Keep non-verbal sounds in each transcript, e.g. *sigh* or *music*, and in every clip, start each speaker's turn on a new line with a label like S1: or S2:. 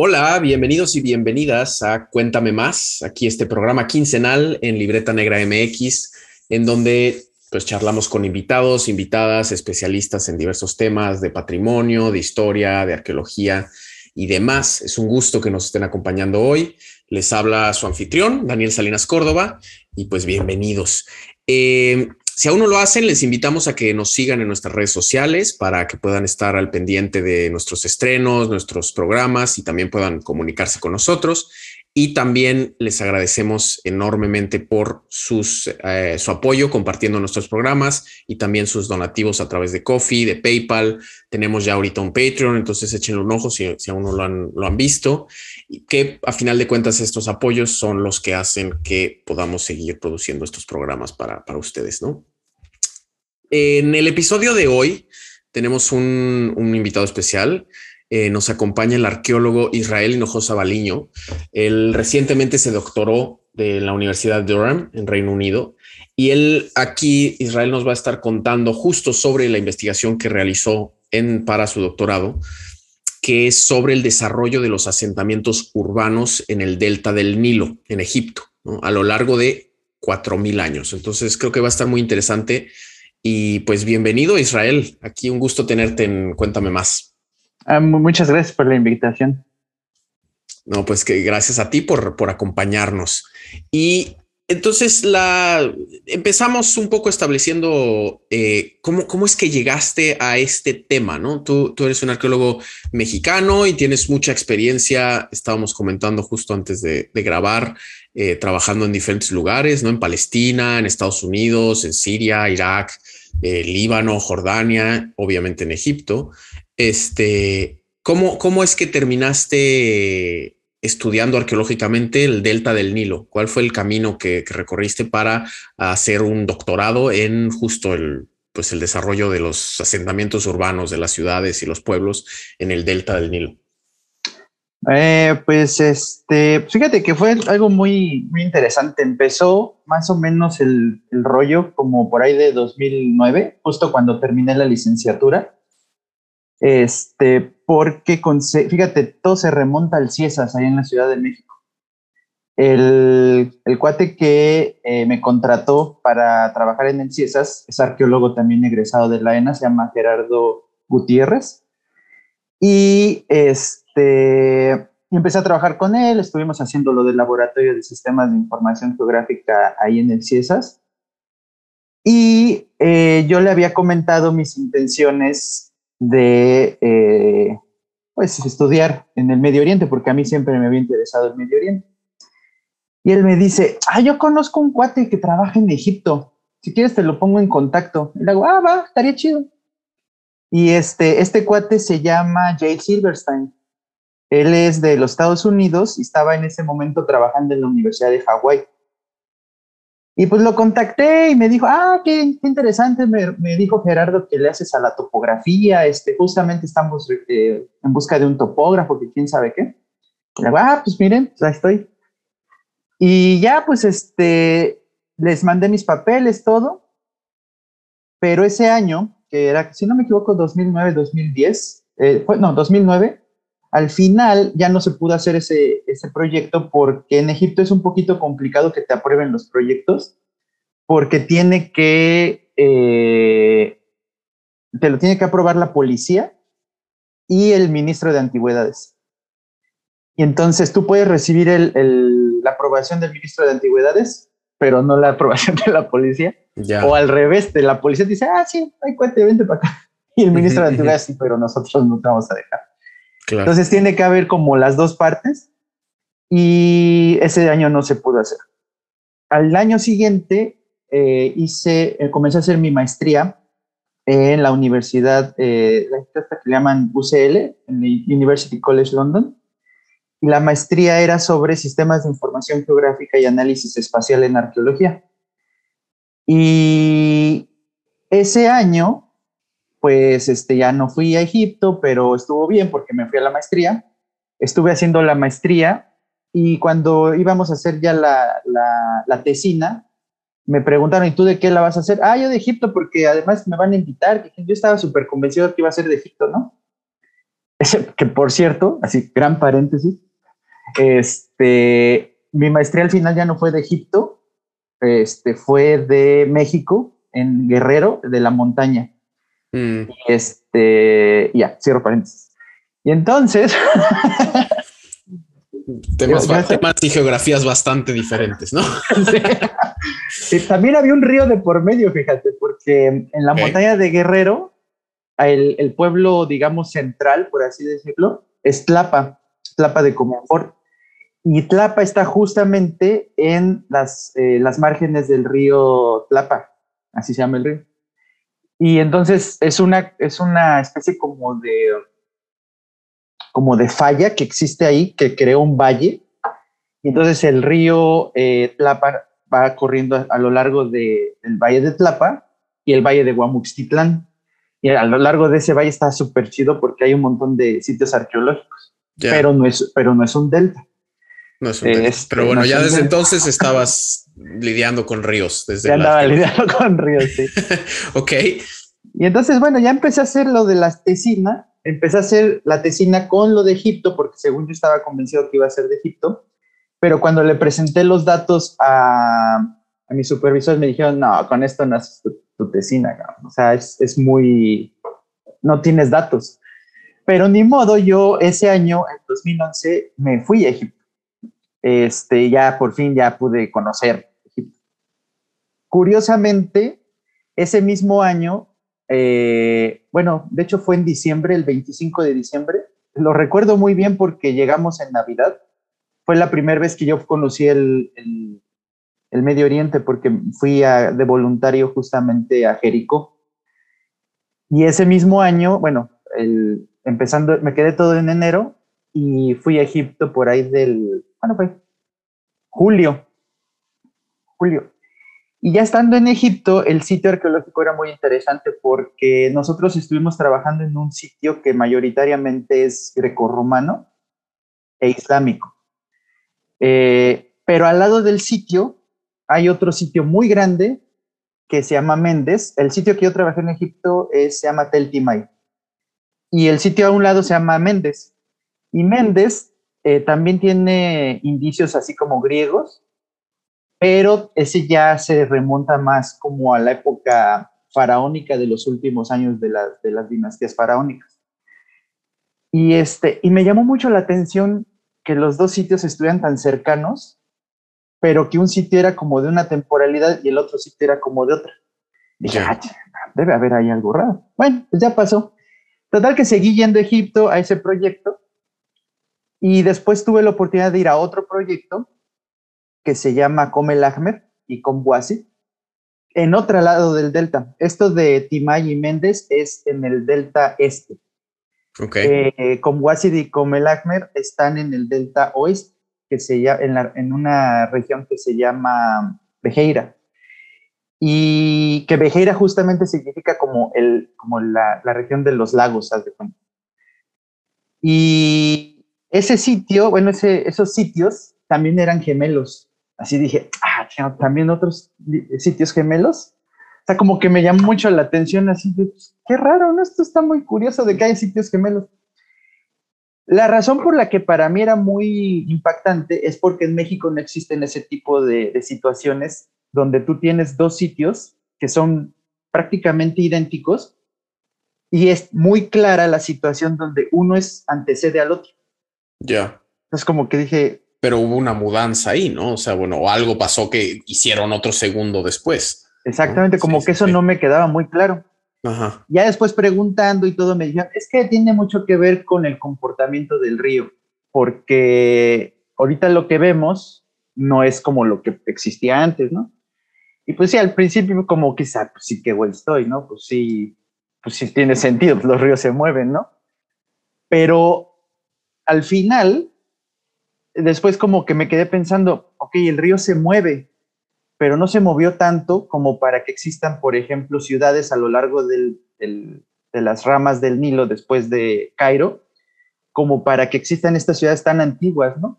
S1: Hola, bienvenidos y bienvenidas a Cuéntame Más, aquí este programa quincenal en Libreta Negra MX, en donde pues charlamos con invitados, invitadas, especialistas en diversos temas de patrimonio, de historia, de arqueología y demás. Es un gusto que nos estén acompañando hoy. Les habla su anfitrión, Daniel Salinas Córdoba, y pues bienvenidos. Eh, si aún no lo hacen, les invitamos a que nos sigan en nuestras redes sociales para que puedan estar al pendiente de nuestros estrenos, nuestros programas y también puedan comunicarse con nosotros. Y también les agradecemos enormemente por eh, su apoyo compartiendo nuestros programas y también sus donativos a través de Coffee, de PayPal. Tenemos ya ahorita un Patreon, entonces échenle un ojo si, aún no lo han visto. Que a final de cuentas estos apoyos son los que hacen que podamos seguir produciendo estos programas para, para ustedes, ¿no? En el episodio de hoy tenemos un, invitado especial. Eh, nos acompaña el arqueólogo Israel Hinojosa Baliño. Él recientemente se doctoró de la Universidad de Durham en Reino Unido y él aquí, Israel, nos va a estar contando justo sobre la investigación que realizó en, para su doctorado, que es sobre el desarrollo de los asentamientos urbanos en el delta del Nilo, en Egipto, a lo largo de 4.000 años. Entonces creo que va a estar muy interesante y pues bienvenido Israel, aquí un gusto tenerte en Cuéntame más.
S2: Ah, muchas gracias por la invitación.
S1: No, pues que gracias a ti por, por acompañarnos. Y entonces la empezamos un poco estableciendo eh, cómo, cómo es que llegaste a este tema, ¿no? Tú, eres un arqueólogo mexicano y tienes mucha experiencia, estábamos comentando justo antes de, grabar, eh, trabajando en diferentes lugares, ¿no? En Palestina, en Estados Unidos, en Siria, Irak, eh, Líbano, Jordania, obviamente en Egipto. Este, ¿cómo, ¿Cómo es que terminaste estudiando arqueológicamente el delta del Nilo? ¿Cuál fue el camino que, recorriste para hacer un doctorado en justo el, pues el desarrollo de los asentamientos urbanos de las ciudades y los pueblos en el delta del Nilo?
S2: Eh, pues este, fíjate que fue algo muy, muy interesante. Empezó más o menos el, rollo como por ahí de 2009, justo cuando terminé la licenciatura. Este, porque, fíjate, todo se remonta al CIESAS, ahí en la Ciudad de México. El, el cuate que eh, me contrató para trabajar en el CIESAS es arqueólogo también egresado de la ENA, se llama Gerardo Gutiérrez. Y este, empecé a trabajar con él, estuvimos haciendo lo del laboratorio de sistemas de información geográfica ahí en el CIESAS. Y eh, yo le había comentado mis intenciones de eh, pues, estudiar en el Medio Oriente, porque a mí siempre me había interesado el Medio Oriente. Y él me dice, ah, yo conozco un cuate que trabaja en Egipto, si quieres te lo pongo en contacto. Y le digo, ah, va, estaría chido. Y este, este cuate se llama Jay Silverstein. Él es de los Estados Unidos y estaba en ese momento trabajando en la Universidad de Hawái. Y pues lo contacté y me dijo, ah, qué, interesante, me, me, dijo Gerardo que le haces a la topografía, este, justamente estamos eh, en busca de un topógrafo, que quién sabe qué. Y le digo, ah, pues miren, pues ahí estoy. Y ya, pues este, les mandé mis papeles, todo. Pero ese año, que era, si no me equivoco, 2009, 2010, eh, no, 2009, al final ya no se pudo hacer ese, ese proyecto porque en Egipto es un poquito complicado que te aprueben los proyectos porque tiene que, eh, te lo tiene que aprobar la policía y el ministro de Antigüedades. Y entonces tú puedes recibir el, la aprobación del ministro de Antigüedades, pero no la aprobación de la policía. O al revés, de la policía dice, ah, sí, hay cuate, vente para acá. Y el ministro de Antigüedades, sí, pero nosotros no te vamos a dejar. Entonces tiene que haber como las dos partes y ese año no se pudo hacer. Al año siguiente eh, hice, eh, comencé a hacer mi maestría en la universidad, eh, que le llaman UCL, en el University College London. Y la maestría era sobre sistemas de información geográfica y análisis espacial en arqueología. Y ese año pues este, ya no fui a Egipto, pero estuvo bien porque me fui a la maestría. Estuve haciendo la maestría y cuando íbamos a hacer ya la, la, tesina, me preguntaron, ¿y tú de qué la vas a hacer? Ah, yo de Egipto, porque además me van a invitar. Yo estaba súper convencido que iba a ser de Egipto, ¿no? que por cierto, así, gran paréntesis, este, mi maestría al final ya no fue de Egipto, este, fue de México, en Guerrero, de la montaña. Mm. Este, ya, cierro paréntesis. Y entonces... *laughs*
S1: temas, y geografías bastante diferentes, ¿no? *laughs*
S2: también había un río de por medio, fíjate, porque en la montaña de Guerrero, el, el, pueblo, digamos, central, por así decirlo, es Tlapa, Tlapa de Comonfort. Y Tlapa está justamente en las, eh, las márgenes del río Tlapa, así se llama el río. Y entonces es una, es una especie como de, como de falla que existe ahí, que creó un valle. Y entonces el río eh, Tlapa va corriendo a, lo largo del valle de Tlapa y el valle de Guamuxtitlán. Y a lo largo de ese valle está súper chido porque hay un montón de sitios arqueológicos, pero, no es, pero no es un delta.
S1: No es un este, Pero bueno, ya desde entonces estabas lidiando con ríos. Desde
S2: ya andaba lidiando con ríos, sí. *laughs*
S1: ok.
S2: Y entonces, bueno, ya empecé a hacer lo de la tesina. Empecé a hacer la tesina con lo de Egipto, porque según yo estaba convencido que iba a ser de Egipto. Pero cuando le presenté los datos a, a mis supervisores, me dijeron, no, con esto no haces tu, tesina. O sea, es, es muy... No tienes datos. Pero ni modo, yo ese año, en 2011, me fui a Egipto este, ya por fin ya pude conocer. Curiosamente, ese mismo año, eh, bueno, de hecho fue en diciembre, el 25 de diciembre, lo recuerdo muy bien porque llegamos en Navidad. Fue la primera vez que yo conocí el, el, Medio Oriente porque fui de voluntario justamente a Jericó. Y ese mismo año, bueno, empezando, me quedé todo en enero y fui a Egipto por ahí del bueno, fue julio. Julio. Y ya estando en Egipto, el sitio arqueológico era muy interesante porque nosotros estuvimos trabajando en un sitio que mayoritariamente es grecorromano e islámico. Eh, pero al lado del sitio hay otro sitio muy grande que se llama Méndez. El sitio que yo trabajé en Egipto es, se llama Tel Timay. Y el sitio a un lado se llama Méndez. Y Méndez eh, también tiene indicios así como griegos, pero ese ya se remonta más como a la época faraónica de los últimos años de, de las dinastías faraónicas. Y, este, y me llamó mucho la atención que los dos sitios estuvieran tan cercanos, pero que un sitio era como de una temporalidad y el otro sitio era como de otra. Dije, ah, debe haber ahí algo raro. Bueno, pues ya pasó. Total que seguí yendo a Egipto a ese proyecto y después tuve la oportunidad de ir a otro proyecto que se llama Come Ahmer y Combuasi, en otro lado del delta. Esto de Timay y Méndez es en el delta este.
S1: Okay.
S2: Eh, y Come Ahmer están en el delta oeste, que se llama, en, en una región que se llama Bejeira. Y que Bejeira justamente significa como, el, como la, la región de los lagos. Y ese sitio, bueno, ese, esos sitios también eran gemelos. Así dije, ah, también otros sitios gemelos. O sea, como que me llamó mucho la atención, así de, pues, qué raro, ¿no? Esto está muy curioso de que hay sitios gemelos. La razón por la que para mí era muy impactante es porque en México no existen ese tipo de, de situaciones donde tú tienes dos sitios que son prácticamente idénticos y es muy clara la situación donde uno es antecede al otro.
S1: Ya.
S2: Es como que dije.
S1: Pero hubo una mudanza ahí, ¿no? O sea, bueno, algo pasó que hicieron otro segundo después.
S2: Exactamente, como que eso no me quedaba muy claro.
S1: Ajá.
S2: Ya después preguntando y todo me dijeron, es que tiene mucho que ver con el comportamiento del río, porque ahorita lo que vemos no es como lo que existía antes, ¿no? Y pues sí, al principio como quizá, pues sí, qué bueno estoy, ¿no? Pues sí, pues sí tiene sentido, pues los ríos se mueven, ¿no? Pero al final, después como que me quedé pensando, ok, el río se mueve, pero no se movió tanto como para que existan, por ejemplo, ciudades a lo largo de las ramas del Nilo después de Cairo, como para que existan estas ciudades tan antiguas, ¿no?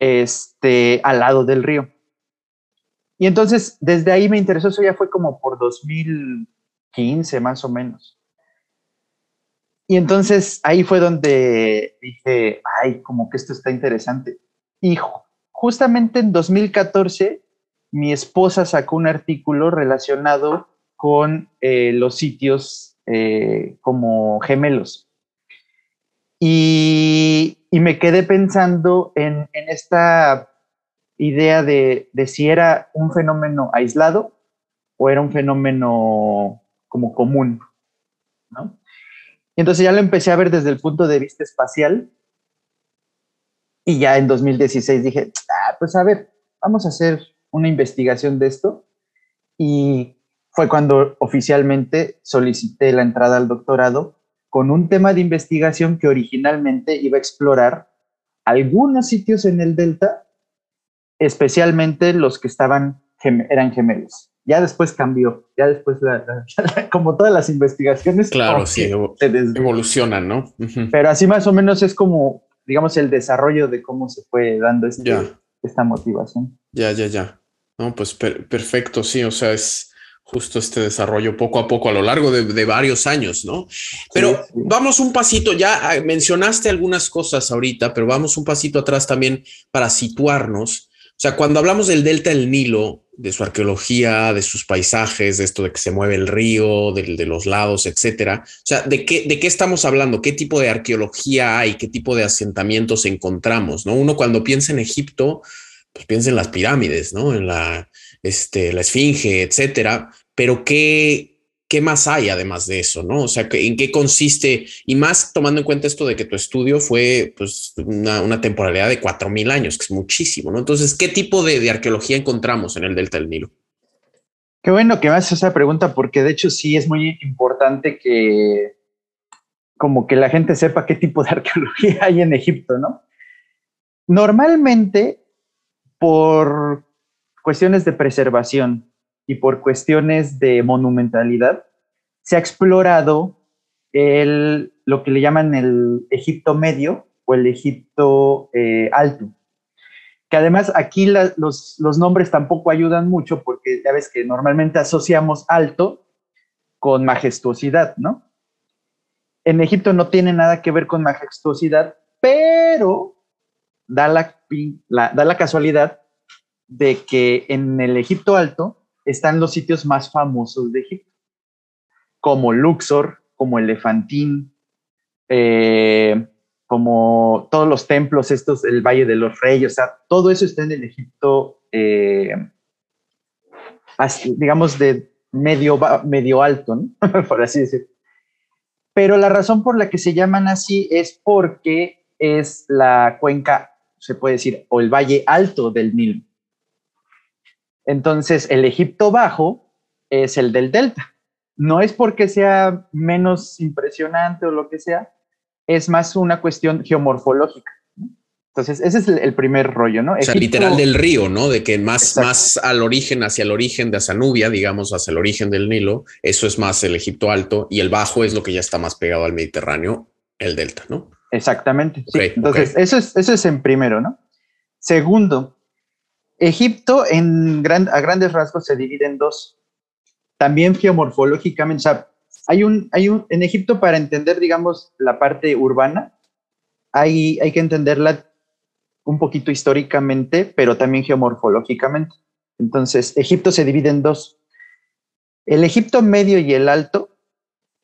S2: Este, al lado del río. Y entonces, desde ahí me interesó, eso ya fue como por 2015 más o menos. Y entonces ahí fue donde dije, ay, como que esto está interesante. Y justamente en 2014, mi esposa sacó un artículo relacionado con eh, los sitios eh, como gemelos. Y, me quedé pensando en, esta idea de, de, si era un fenómeno aislado o era un fenómeno como común, ¿no? Entonces ya lo empecé a ver desde el punto de vista espacial y ya en 2016 dije, ah, pues a ver, vamos a hacer una investigación de esto y fue cuando oficialmente solicité la entrada al doctorado con un tema de investigación que originalmente iba a explorar algunos sitios en el delta, especialmente los que estaban eran gemelos. Ya después cambió, ya después, *laughs* como todas las investigaciones,
S1: claro, sí, evolucionan, ¿no?
S2: Pero así más o menos es como, digamos, el desarrollo de cómo se fue dando este, esta motivación.
S1: Ya, ya, ya. No, pues perfecto, sí, o sea, es justo este desarrollo poco a poco a lo largo de, varios años, ¿no? Pero vamos un pasito, ya ah, mencionaste algunas cosas ahorita, pero vamos un pasito atrás también para situarnos. O sea, cuando hablamos del delta del Nilo, de su arqueología, de sus paisajes, de esto de que se mueve el río, de, de los lados, etcétera. O sea, ¿de qué, ¿de qué estamos hablando? ¿Qué tipo de arqueología hay? ¿Qué tipo de asentamientos encontramos? ¿no? Uno cuando piensa en Egipto, pues piensa en las pirámides, ¿no? En la, este, la esfinge, etcétera. Pero ¿qué, ¿qué más hay además de eso, no? O sea, ¿en qué consiste? Y más tomando en cuenta esto de que tu estudio fue pues una, temporalidad de cuatro mil años, que es muchísimo, ¿no? Entonces, ¿qué tipo de, de, arqueología encontramos en el Delta del Nilo?
S2: Qué bueno que me haces esa pregunta, porque de hecho sí es muy importante que como que la gente sepa qué tipo de *laughs* arqueología hay en Egipto, ¿no? Normalmente por cuestiones de preservación y por cuestiones de monumentalidad, se ha explorado el, lo que le llaman el Egipto medio o el Egipto eh, alto. Que además aquí los, los nombres tampoco ayudan mucho porque ya ves que normalmente asociamos alto con majestuosidad, ¿no? En Egipto no tiene nada que ver con majestuosidad, pero da la, da la casualidad de que en el Egipto Alto están los sitios más famosos de Egipto, como Luxor, como Elefantín, eh, como todos los templos, estos, el Valle de los Reyes, o sea, todo eso está en el Egipto, eh, digamos, de medio, medio alto, ¿no? *laughs* por así decirlo. Pero la razón por la que se llaman así es porque es la cuenca se puede decir, o el valle alto del Nilo. Entonces, el Egipto bajo es el del delta. No es porque sea menos impresionante o lo que sea, es más una cuestión geomorfológica. Entonces, ese es el, primer rollo, ¿no?
S1: O sea, literal del río, ¿no? De que más, más al origen, hacia el origen de Asanubia, digamos, hacia el origen del Nilo, eso es más el Egipto alto y el bajo es lo que ya está más pegado al Mediterráneo, el delta, ¿no?
S2: Exactamente. Entonces, Eso, es, eso es en primero, ¿no? Segundo, Egipto a grandes rasgos se divide en dos. También geomorfológicamente, o sea, hay un, hay un, en Egipto para entender, digamos, la parte urbana, hay, hay que entenderla un poquito históricamente, pero también geomorfológicamente. Entonces, Egipto se divide en dos. El Egipto medio y el alto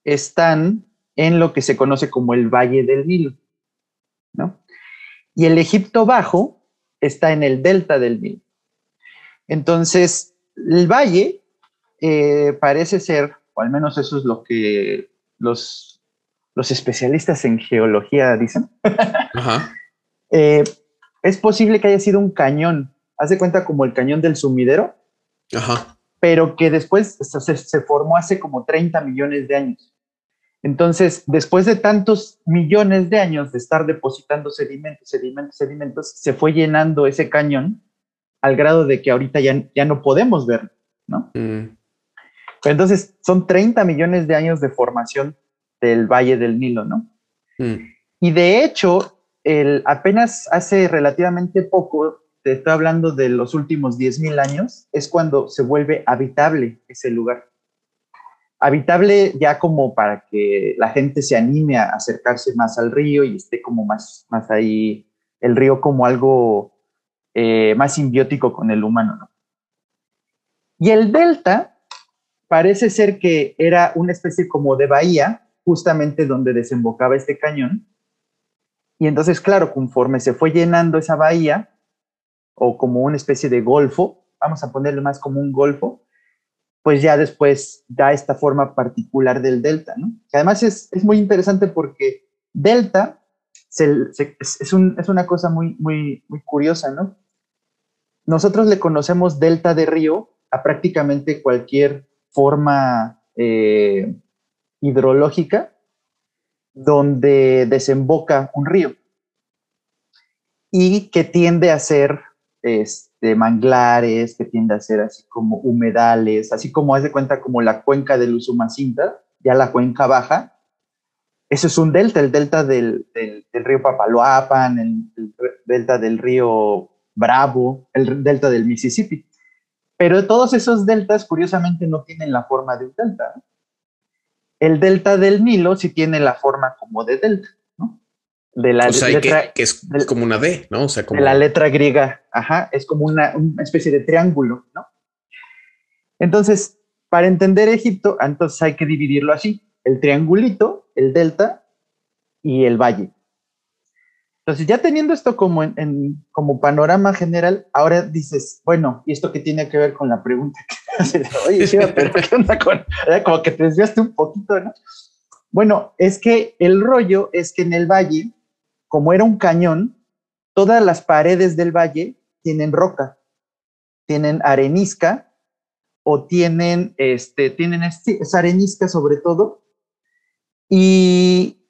S2: están en lo que se conoce como el Valle del Nilo, ¿no? Y el Egipto Bajo está en el delta del Nilo. Entonces, el valle eh, parece ser, o al menos eso es lo que los, los especialistas en geología dicen, *laughs* eh, es posible que haya sido un cañón, haz de cuenta como el cañón del sumidero, pero que después se, se formó hace como 30 millones de años. Entonces, después de tantos millones de años de estar depositando sedimentos, sedimentos, sedimentos, se fue llenando ese cañón al grado de que ahorita ya, ya no podemos ver, ¿no? Mm. Entonces, son 30 millones de años de formación del Valle del Nilo, ¿no? Mm. Y de hecho, el, apenas hace relativamente poco, te estoy hablando de los últimos 10.000 años, es cuando se vuelve habitable ese lugar. habitable ya como para que la gente se anime a acercarse más al río y esté como más, más ahí, el río como algo eh, más simbiótico con el humano. ¿no? Y el delta parece ser que era una especie como de bahía, justamente donde desembocaba este cañón. Y entonces, claro, conforme se fue llenando esa bahía, o como una especie de golfo, vamos a ponerle más como un golfo, pues ya después da esta forma particular del delta, ¿no? además es, muy interesante porque delta es, una cosa muy, muy, muy curiosa, ¿no? Nosotros le conocemos delta de río a prácticamente cualquier forma eh, hidrológica donde desemboca un río y que tiende a ser este, manglares, que tiende a ser así como humedales, así como haz de cuenta como la cuenca del Usumacinta, ya la cuenca baja. Eso es un delta, el delta del, río Papaloapan, el, delta del río Bravo, el delta del Mississippi. Pero todos esos deltas, curiosamente, no tienen la forma de un delta. El delta del Nilo sí tiene la forma como de delta
S1: de la letra, que, es como una D, ¿no? O sea, como
S2: de la letra griega, ajá, es como una, especie de triángulo, ¿no? Entonces, para entender Egipto, entonces hay que dividirlo así, el triangulito, el delta y el valle. Entonces, ya teniendo esto como, en, como panorama general, ahora dices, bueno, ¿y esto qué tiene que ver con la pregunta que *laughs* haces? Oye, pero ¿qué con...? Como que te desviaste un poquito, ¿no? Bueno, es que el rollo es que en el valle como era un cañón, todas las paredes del valle tienen roca, tienen arenisca o tienen, este, tienen esa arenisca sobre todo, y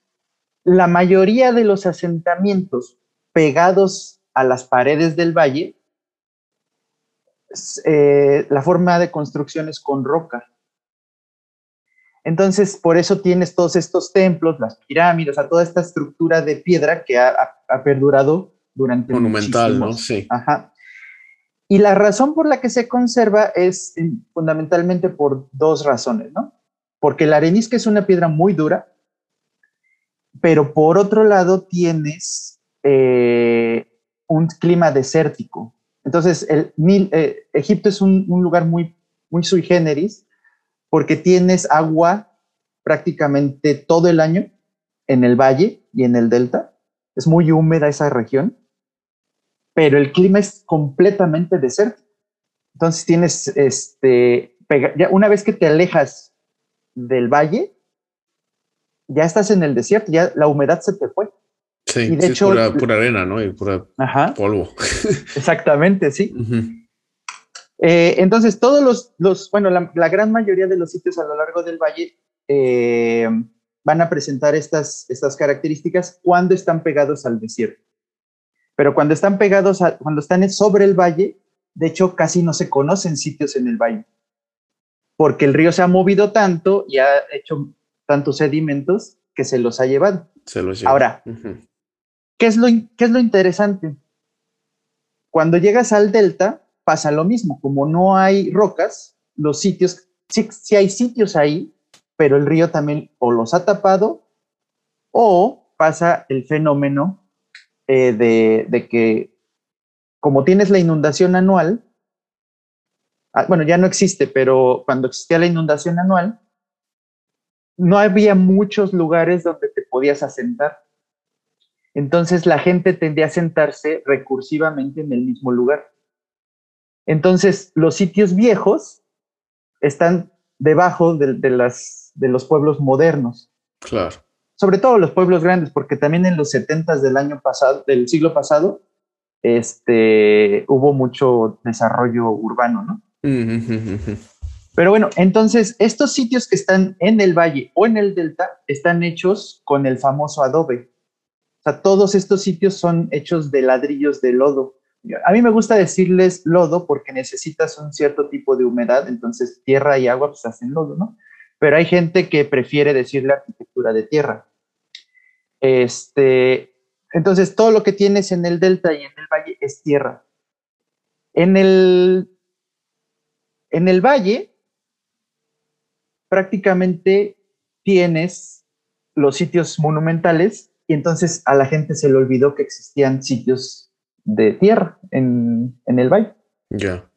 S2: la mayoría de los asentamientos pegados a las paredes del valle, eh, la forma de construcción es con roca. Entonces, por eso tienes todos estos templos, las pirámides, toda esta estructura de piedra que ha, perdurado durante
S1: Monumental, ¿no? Sí.
S2: Ajá. Y la razón por la que se conserva es eh, fundamentalmente por dos razones, ¿no? Porque la arenisca es una piedra muy dura, pero por otro lado tienes eh, un clima desértico. Entonces, eh, Egipto es un, lugar muy, muy sui generis, porque tienes agua prácticamente todo el año en el valle y en el delta. Es muy húmeda esa región, pero el clima es completamente desértico. Entonces tienes, este, una vez que te alejas del valle, ya estás en el desierto, ya la humedad se te fue.
S1: Sí, y de hecho, pura, arena, ¿no? Y pura polvo. *laughs*
S2: Exactamente, sí. Eh, entonces, todos los, los bueno, la, gran mayoría de los sitios a lo largo del valle eh, van a presentar estas, estas características cuando están pegados al desierto. Pero cuando están pegados, cuando están sobre el valle, de hecho, casi no se conocen sitios en el valle, porque el río se ha movido tanto y ha hecho tantos sedimentos que se los ha llevado.
S1: Se los
S2: lleva. Ahora, ¿qué, es lo, ¿qué es lo interesante? Cuando llegas al delta, pasa lo mismo. Como no hay rocas, los sitios, sí, hay sitios ahí, pero el río también o los ha tapado o pasa el fenómeno eh, de, que como tienes la inundación anual, ah, bueno, ya no existe, pero cuando existía la inundación anual, no había muchos lugares donde te podías asentar. Entonces la gente tendía a sentarse recursivamente en el mismo lugar. Entonces, los sitios viejos están debajo de, las, de los pueblos modernos.
S1: Claro.
S2: Sobre todo los pueblos grandes, porque también en los 70 del año pasado, del siglo pasado, este, hubo mucho desarrollo urbano, ¿no? Pero bueno, entonces estos sitios que están en el valle o en el delta están hechos con el famoso adobe. O sea, todos estos sitios son hechos de ladrillos de lodo a mí me gusta decirles lodo porque necesitas un cierto tipo de humedad, entonces tierra y agua pues hacen lodo, ¿no? Pero hay gente que prefiere decirle arquitectura de tierra. Este, entonces todo lo que tienes en el delta y en el valle es tierra. En el, en el valle prácticamente tienes los sitios monumentales y entonces a la gente se le olvidó que existían sitios de tierra en, el valle.
S1: Ya.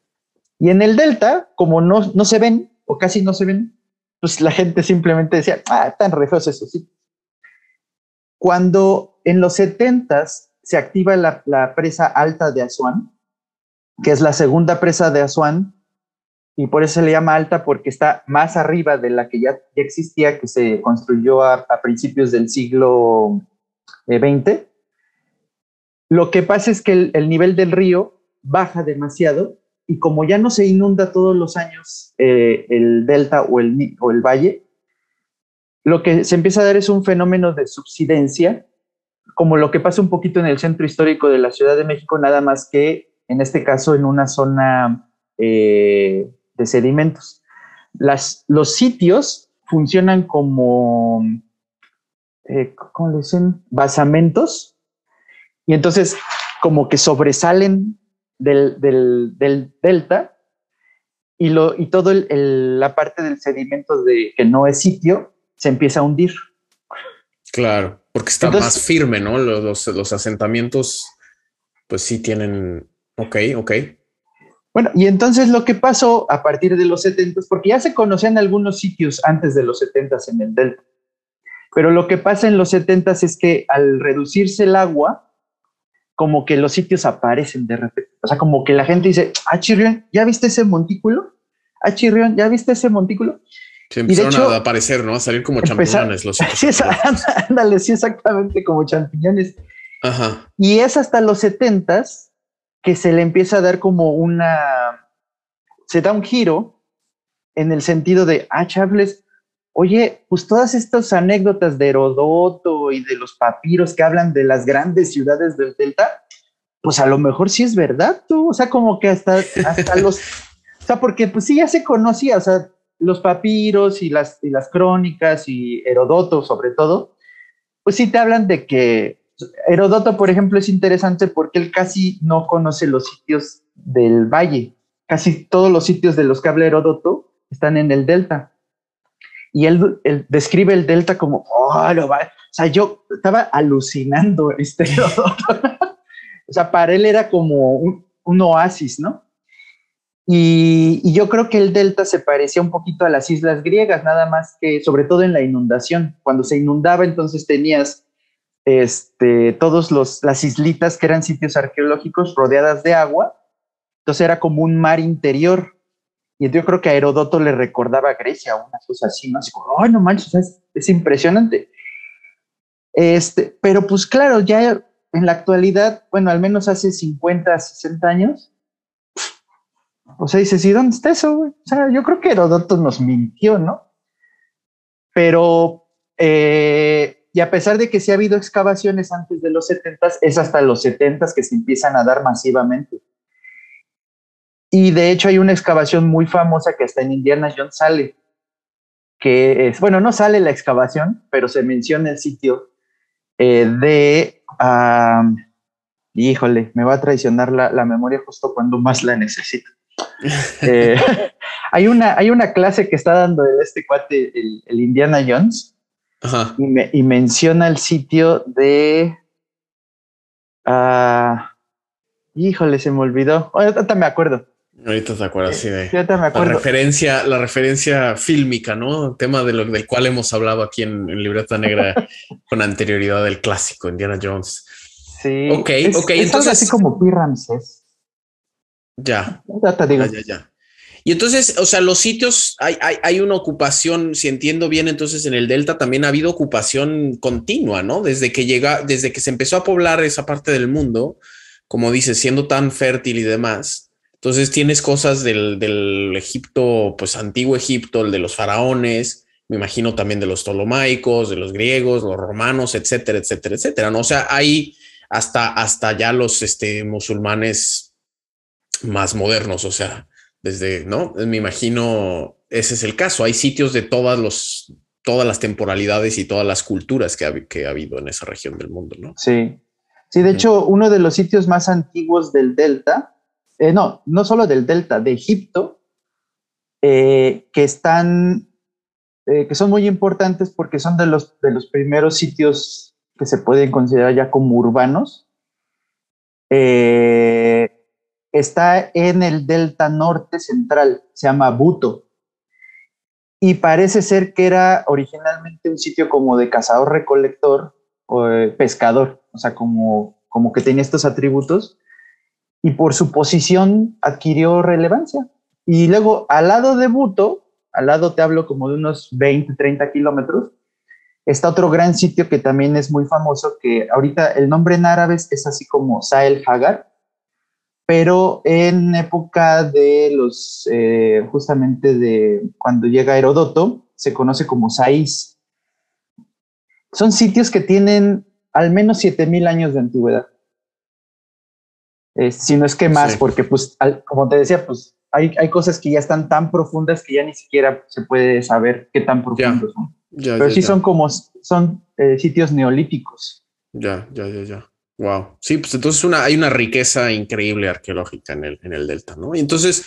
S2: Y en el delta, como no, no se ven o casi no se ven, pues la gente simplemente decía, ah, están re feos esos sitios. Cuando en los 70 se activa la, la, presa alta de Asuán, que es la segunda presa de Asuán, y por eso se le llama alta porque está más arriba de la que ya, existía, que se construyó a, principios del siglo XX. Eh, Lo que pasa es que el, nivel del río baja demasiado y como ya no se inunda todos los años eh, el delta o el, o el valle, lo que se empieza a dar es un fenómeno de subsidencia, como lo que pasa un poquito en el centro histórico de la Ciudad de México, nada más que en este caso en una zona eh, de sedimentos. Las, los sitios funcionan como, eh, ¿cómo le dicen? Basamentos. Y entonces como que sobresalen del, delta y, lo, y todo la parte del sedimento de, que no es sitio se empieza a hundir.
S1: Claro, porque está más firme, ¿no? Los, los, asentamientos, pues sí tienen, ok, ok.
S2: Bueno, y entonces lo que pasó a partir de los 70, porque ya se conocían algunos sitios antes de los 70 en el delta, pero lo que pasa en los 70 es que al reducirse el agua, como que los sitios aparecen de repente. O sea, como que la gente dice, ah, Chirrión, ¿ya viste ese montículo? Ah, Chirrión, ¿ya viste ese montículo?
S1: Sí, empezaron a aparecer, ¿no? A salir como champiñones los *laughs*
S2: sitios. Sí, ándale, sí, exactamente, como champiñones. Ajá. Y es hasta los 70 que se le empieza a dar como una, se da un giro en el sentido de, ah, Chables, oye, pues todas estas anécdotas de Herodoto y de los papiros que hablan de las grandes ciudades del Delta, pues a lo mejor sí es verdad, tú, o sea, como que hasta, hasta los, o sea, porque pues sí ya se conocía, o sea, los papiros y las, y las crónicas y Herodoto sobre todo, pues sí te hablan de que Herodoto, por ejemplo, es interesante porque él casi no conoce los sitios del valle. Casi todos los sitios de los que habla Herodoto están en el delta. Y él, describe el delta como, oh, lo va. O sea, yo estaba alucinando este Herodoto. *laughs* o sea, para él era como un, oasis, ¿no? Y, y, yo creo que el delta se parecía un poquito a las islas griegas, nada más que, sobre todo en la inundación. Cuando se inundaba, entonces tenías este, todos los, las islitas que eran sitios arqueológicos rodeadas de agua. Entonces era como un mar interior. Y yo creo que a Herodoto le recordaba a Grecia, una cosa así, ¿no? Así como, ay, no manches, es, impresionante. Este, pero pues claro, ya en la actualidad, bueno, al menos hace 50, 60 años, o sea, dices, ¿y dónde está eso? O sea, yo creo que Herodoto nos mintió, ¿no? Pero eh, y a pesar de que sí ha habido excavaciones antes de los 70, es hasta los 70 que se empiezan a dar masivamente. Y de hecho hay una excavación muy famosa que hasta en Indiana Jones sale, que es, bueno, no sale la excavación, pero se menciona el sitio eh, de, híjole, me va a traicionar la, memoria justo cuando más la necesito. *laughs* Eh, *laughs* hay, una, hay una clase que está dando este cuate, el Indiana Jones, y, menciona el sitio de. Ah, híjole, se me olvidó. Ahorita me acuerdo.
S1: Ahorita te acuerdas, sí, de La referencia, la referencia fílmica, ¿no? Tema de lo, del cual hemos hablado aquí en, Libreta Negra *laughs* con anterioridad del clásico Indiana Jones.
S2: Sí. Ok, ok. entonces. así como Pi
S1: Ya. Ya te digo. ya, ya. Y entonces, o sea, los sitios, hay, hay, una ocupación, si entiendo bien, entonces en el Delta también ha habido ocupación continua, ¿no? Desde que llega, desde que se empezó a poblar esa parte del mundo, como dices, siendo tan fértil y demás. Entonces tienes cosas del, del Egipto, pues antiguo Egipto, el de los faraones, me imagino también de los tolomaicos, de los griegos, los romanos, etcétera, etcétera, etcétera. ¿no? O sea, hay hasta, hasta ya los este, musulmanes más modernos, o sea, desde, ¿no? Me imagino ese es el caso. Hay sitios de todas los, todas las temporalidades y todas las culturas que ha, que ha habido en esa región del mundo, ¿no?
S2: Sí. Sí, de hecho, uno de los sitios más antiguos del Delta, eh, no, no solo del Delta, de Egipto, eh, que están eh, que son muy importantes porque son de los, de los primeros sitios que se pueden considerar ya como urbanos. Eh, está en el delta norte central, se llama Buto. Y parece ser que era originalmente un sitio como de cazador-recolector o pescador, o sea, como, como que tenía estos atributos. Y por su posición adquirió relevancia. Y luego, al lado de Buto, al lado te hablo como de unos 20, 30 kilómetros, está otro gran sitio que también es muy famoso, que ahorita el nombre en árabe es así como Sahel Hagar, pero en época de los, eh, justamente de cuando llega Herodoto, se conoce como Saís. Son sitios que tienen al menos 7000 años de antigüedad. Eh, si no es que más, porque pues, como te decía, pues hay, hay, cosas que ya están tan profundas que ya ni siquiera se puede saber qué tan profundos son. Pero sí son como, son eh, sitios neolíticos.
S1: Ya, ya, ya, ya. Wow. Sí, pues entonces una, hay una riqueza increíble arqueológica en el, en el delta, ¿no? Y entonces,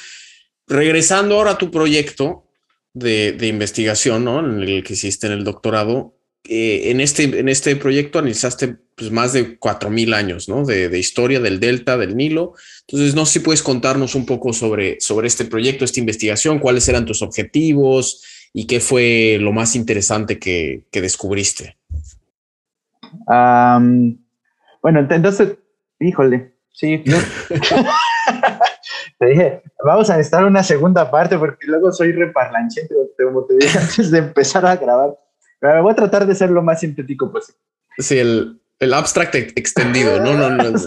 S1: regresando ahora a tu proyecto de, de investigación, ¿no? En el que hiciste en el doctorado, eh, en, este, en este proyecto analizaste pues, más de 4.000 años, ¿no? De, historia del delta, del Nilo. Entonces, no sé si puedes contarnos un poco sobre, sobre este proyecto, esta investigación, cuáles eran tus objetivos y qué fue lo más interesante que, que descubriste.
S2: Bueno, entonces, híjole, sí. *laughs* te dije, vamos a estar una segunda parte porque luego soy reparlanchente, como te dije antes de empezar a grabar. Pero voy a tratar de ser lo más sintético posible.
S1: Sí, el, el abstract extendido, no, no, no. *laughs* *laughs*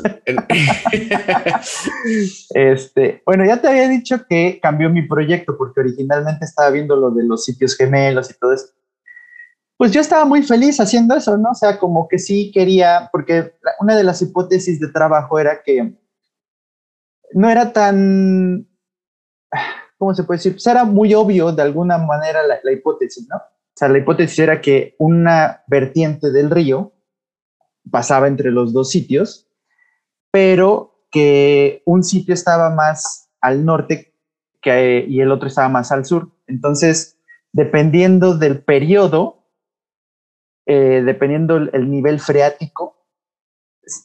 S2: este, bueno, ya te había dicho que cambió mi proyecto porque originalmente estaba viendo lo de los sitios gemelos y todo eso pues yo estaba muy feliz haciendo eso, ¿no? O sea, como que sí quería, porque una de las hipótesis de trabajo era que no era tan, ¿cómo se puede decir? Pues era muy obvio de alguna manera la, hipótesis, ¿no? O sea, la hipótesis era que una vertiente del río pasaba entre los dos sitios, pero que un sitio estaba más al norte y el otro estaba más al sur. Entonces, dependiendo del periodo, eh, dependiendo el, nivel freático,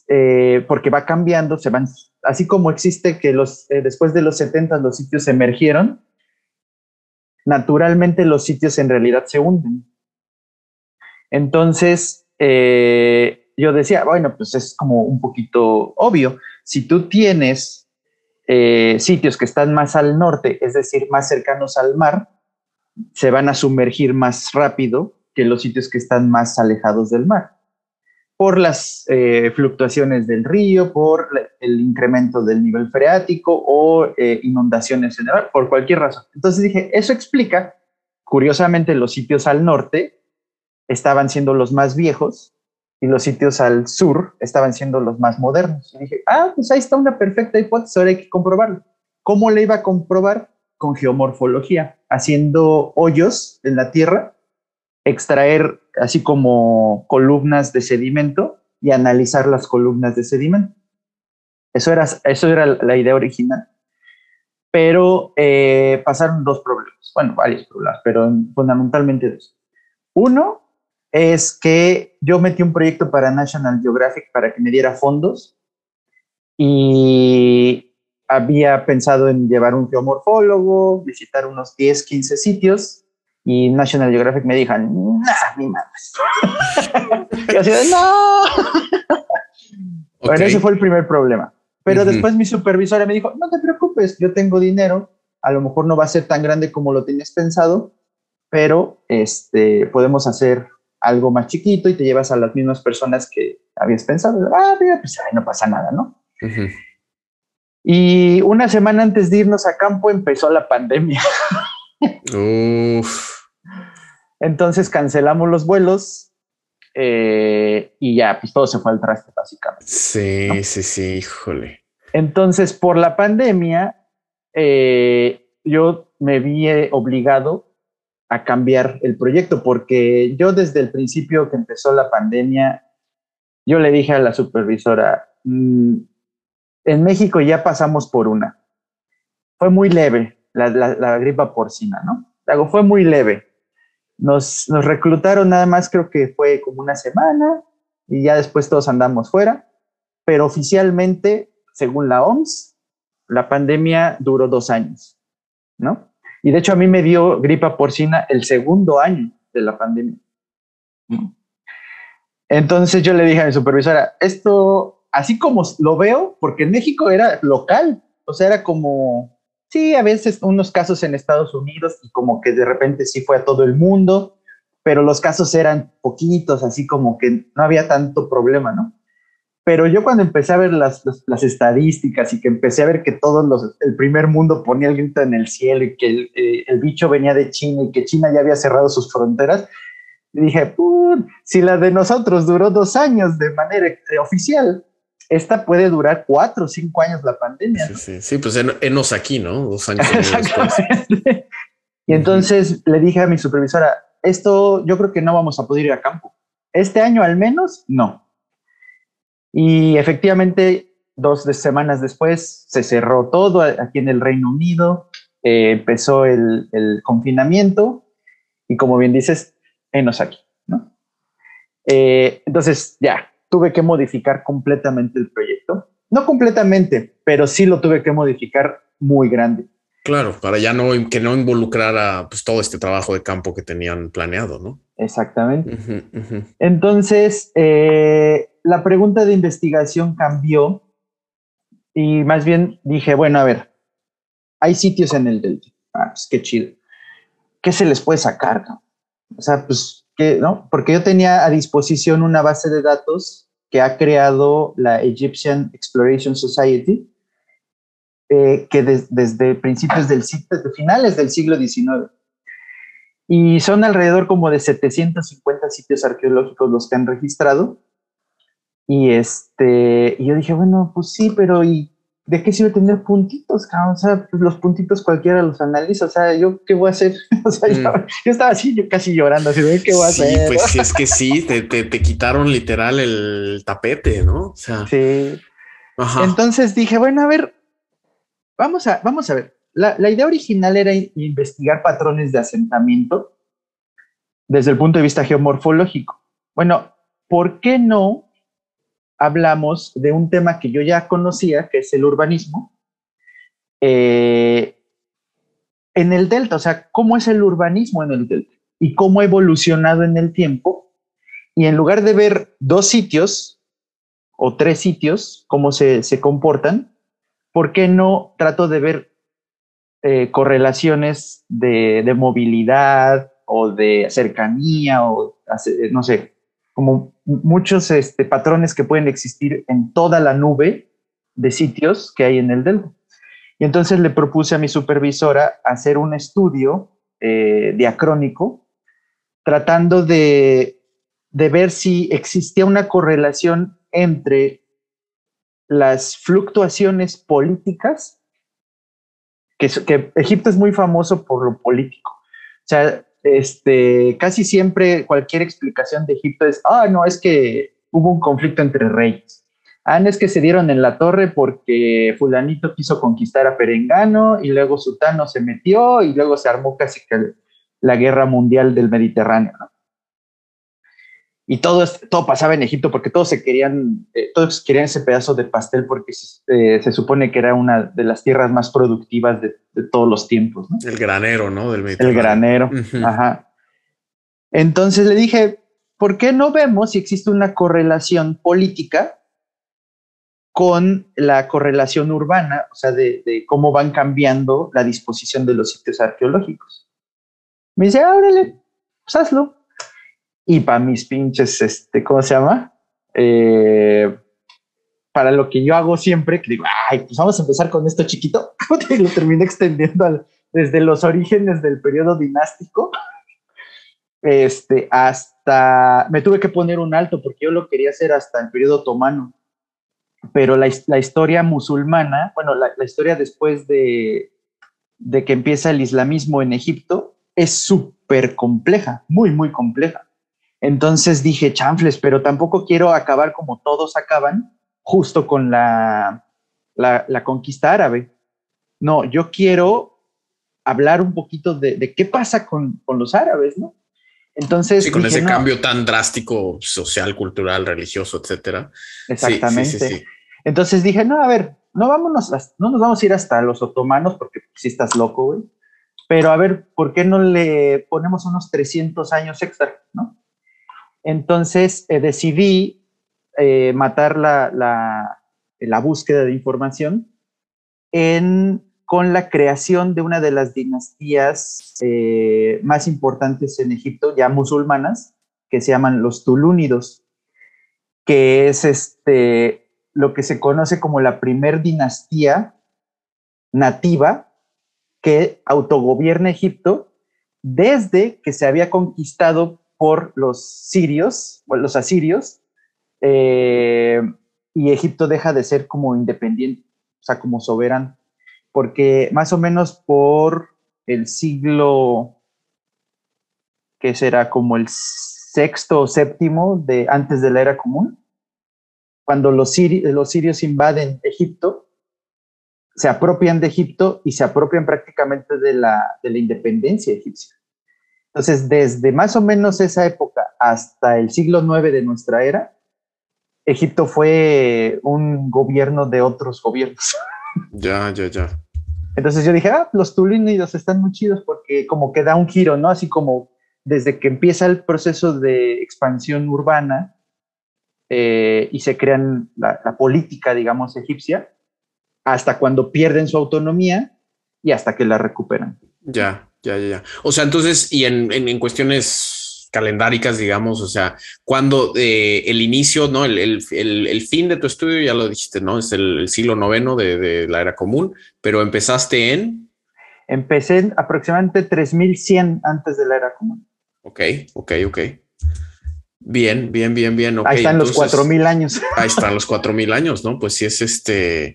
S2: eh, porque va cambiando, se van, así como existe que los, eh, después de los 70 los sitios emergieron, naturalmente los sitios en realidad se hunden. Entonces, yo decía, bueno, pues es como un poquito obvio, si tú tienes sitios que están más al norte, es decir, más cercanos al mar, se van a sumergir más rápido que los sitios que están más alejados del mar, por las eh, fluctuaciones del río, por el incremento del nivel freático o eh, inundaciones en el mar, por cualquier razón. Entonces dije, eso explica, curiosamente, los sitios al norte estaban siendo los más viejos y los sitios al sur estaban siendo los más modernos. Y dije, ah, pues ahí está una perfecta hipótesis, ahora hay que comprobarlo. ¿Cómo le iba a comprobar? Con geomorfología, haciendo hoyos en la tierra extraer así como columnas de sedimento y analizar las columnas de sedimento. Eso era, eso era la idea original. Pero eh, pasaron dos problemas, bueno, varios problemas, pero fundamentalmente dos. Uno es que yo metí un proyecto para National Geographic para que me diera fondos y había pensado en llevar un geomorfólogo, visitar unos 10, 15 sitios y National Geographic me dijo, nah, mi madre. *laughs* y así de, no. Bueno, ese fue el primer problema. Pero después mi supervisora me dijo, no te preocupes, yo tengo dinero, a lo mejor no va a ser tan grande como lo tenías pensado, pero este, podemos hacer algo más chiquito y te llevas a las mismas personas que habías pensado. Ah, mira, pues no pasa nada, ¿no? Y una semana antes de irnos a campo empezó la pandemia. Entonces cancelamos los vuelos eh, y ya, pues todo se fue al traste, básicamente.
S1: Sí, sí, sí, híjole.
S2: Entonces, por la pandemia, eh, yo me vi eh, obligado a cambiar el proyecto porque yo desde el principio que empezó la pandemia, yo le dije a la supervisora, mm, en México ya pasamos por una. Fue muy leve, la, gripa porcina, ¿no? Fue muy leve. Nos, reclutaron nada más, creo que fue como una semana y ya después todos andamos fuera, pero oficialmente, según la OMS, la pandemia duró dos años, ¿no? Y de hecho a mí me dio gripa porcina el segundo año de la pandemia. Entonces yo le dije a mi supervisora, esto, así como lo veo, porque en México era local, o sea, era como, sí, a veces unos casos en Estados Unidos y como que de repente sí fue a todo el mundo, pero los casos eran poquitos, así como que no había tanto problema, ¿no? Pero yo cuando empecé a ver las, las, estadísticas y que empecé a ver que todos los, el primer mundo ponía el grito en el cielo y que el, eh, bicho venía de China y que China ya había cerrado sus fronteras, dije, si la de nosotros duró dos años de manera eh, oficial, esta puede durar cuatro o cinco años la pandemia.
S1: Sí, sí, sí, pues enos aquí, ¿no? Dos años.
S2: y entonces le dije a mi supervisora, esto yo creo que no vamos a poder ir a campo. Este año al menos, no. Y efectivamente, dos semanas después se cerró todo aquí en el Reino Unido, eh, empezó el, confinamiento y como bien dices, enos aquí, ¿no? Eh, entonces, ya, tuve que modificar completamente el proyecto. No completamente, pero sí lo tuve que modificar muy grande.
S1: Claro, para ya no que no involucrara pues, todo este trabajo de campo que tenían planeado, ¿no?
S2: Exactamente. Entonces, eh, la pregunta de investigación cambió y más bien dije, bueno, a ver, hay sitios en el Delta. Ah, pues qué chido. ¿Qué se les puede sacar? O sea, pues, ¿qué, no? Porque yo tenía a disposición una base de datos que ha creado la Egyptian Exploration Society, eh, que desde principios del desde finales del siglo XIX. Y son alrededor como de 750 sitios arqueológicos los que han registrado. Y este, y yo dije, bueno, pues sí, pero ¿y de qué sirve tener puntitos? O sea, pues los puntitos cualquiera los analiza. O sea, ¿yo qué voy a hacer? *laughs* O sea, yo, mm. estaba así, yo casi llorando, así, ¿qué voy a
S1: sí,
S2: hacer?
S1: Pues sí, *laughs* es que sí, te, te, te, quitaron literal el tapete, ¿no? O sea.
S2: Sí. Ajá. Entonces dije, bueno, a ver, Vamos a, vamos a ver. La, la idea original era investigar patrones de asentamiento desde el punto de vista geomorfológico. Bueno, ¿por qué no hablamos de un tema que yo ya conocía, que es el urbanismo? Eh, en el delta, o sea, ¿cómo es el urbanismo en el delta? Y cómo ha evolucionado en el tiempo. Y en lugar de ver dos sitios o tres sitios, cómo se, se comportan, ¿por qué no trato de ver eh, correlaciones de, movilidad o de cercanía o no sé, como muchos este, patrones que pueden existir en toda la nube de sitios que hay en el Delta. Y entonces le propuse a mi supervisora hacer un estudio eh, diacrónico tratando de, de ver si existía una correlación entre las fluctuaciones políticas, que, que, Egipto es muy famoso por lo político. O sea, este, casi siempre cualquier explicación de Egipto es, ah, no, es que hubo un conflicto entre reyes. Ah, no es que se dieron en la torre porque fulanito quiso conquistar a Perengano y luego Sutano se metió y luego se armó casi que la guerra mundial del Mediterráneo. ¿no? Y todo, todo pasaba en Egipto porque todos se querían, eh, todos querían ese pedazo de pastel porque eh, se supone que era una de las tierras más productivas de, todos los tiempos. ¿no?
S1: El granero, ¿no? Del
S2: El granero, ajá. Entonces le dije, ¿por qué no vemos si existe una correlación política con la correlación urbana, o sea, de, de cómo van cambiando la disposición de los sitios arqueológicos? Me dice, ábrele, pues hazlo y para mis pinches, este, ¿cómo se llama? Eh, para lo que yo hago siempre, que digo, ay, pues vamos a empezar con esto chiquito, *laughs* lo terminé extendiendo desde los orígenes del periodo dinástico, este, hasta, me tuve que poner un alto porque yo lo quería hacer hasta el periodo otomano, pero la, la historia musulmana, bueno, la, la historia después de, de que empieza el islamismo en Egipto, es súper compleja, muy, muy compleja. Entonces dije, chanfles, pero tampoco quiero acabar como todos acaban, justo con la, la, conquista árabe. No, yo quiero hablar un poquito de, qué pasa con, los árabes, ¿no? Entonces.
S1: Sí, con ese cambio tan drástico, social, cultural, religioso, etcétera.
S2: Exactamente. Entonces dije, no, a ver, no vámonos, no nos vamos a ir hasta los otomanos porque si estás loco, güey. Pero a ver, ¿por qué no le ponemos unos 300 años extra, no? Entonces eh, decidí eh, matar la, búsqueda de información con la creación de una de las dinastías eh, más importantes en Egipto, ya musulmanas, que se llaman los Tulúnidos, que es este, lo que se conoce como la primer dinastía nativa que autogobierna Egipto desde que se había conquistado por los sirios, o los asirios, eh, y Egipto deja de ser como independiente, o sea, como soberano, porque más o menos por el siglo, que será como el sexto o séptimo de antes de la era común, cuando los, los sirios invaden Egipto, se apropian de Egipto y se apropian prácticamente de la, de la independencia egipcia. Entonces, desde más o menos esa época hasta el siglo IX de nuestra era, Egipto fue un gobierno de otros gobiernos. *laughs*
S1: Ya, ya, ya.
S2: Entonces yo dije, ah, los tulínidos están muy chidos porque como que da un giro, ¿no? Así como desde que empieza el proceso de expansión urbana eh, y se crean la, la, política, digamos, egipcia, hasta cuando pierden su autonomía y hasta que la recuperan.
S1: Ya, ya, ya. O sea, entonces, y en, en, cuestiones calendáricas, digamos, o sea, cuando eh, el inicio, ¿no? El, el, el, fin de tu estudio, ya lo dijiste, ¿no? Es el, siglo noveno de, de, la era común, pero empezaste en...
S2: Empecé en aproximadamente 3100 antes de la era común.
S1: Ok, ok, ok. Bien, bien, bien, bien.
S2: ahí están los 4000 años.
S1: Ahí están *laughs* los 4000 años, ¿no? Pues sí es este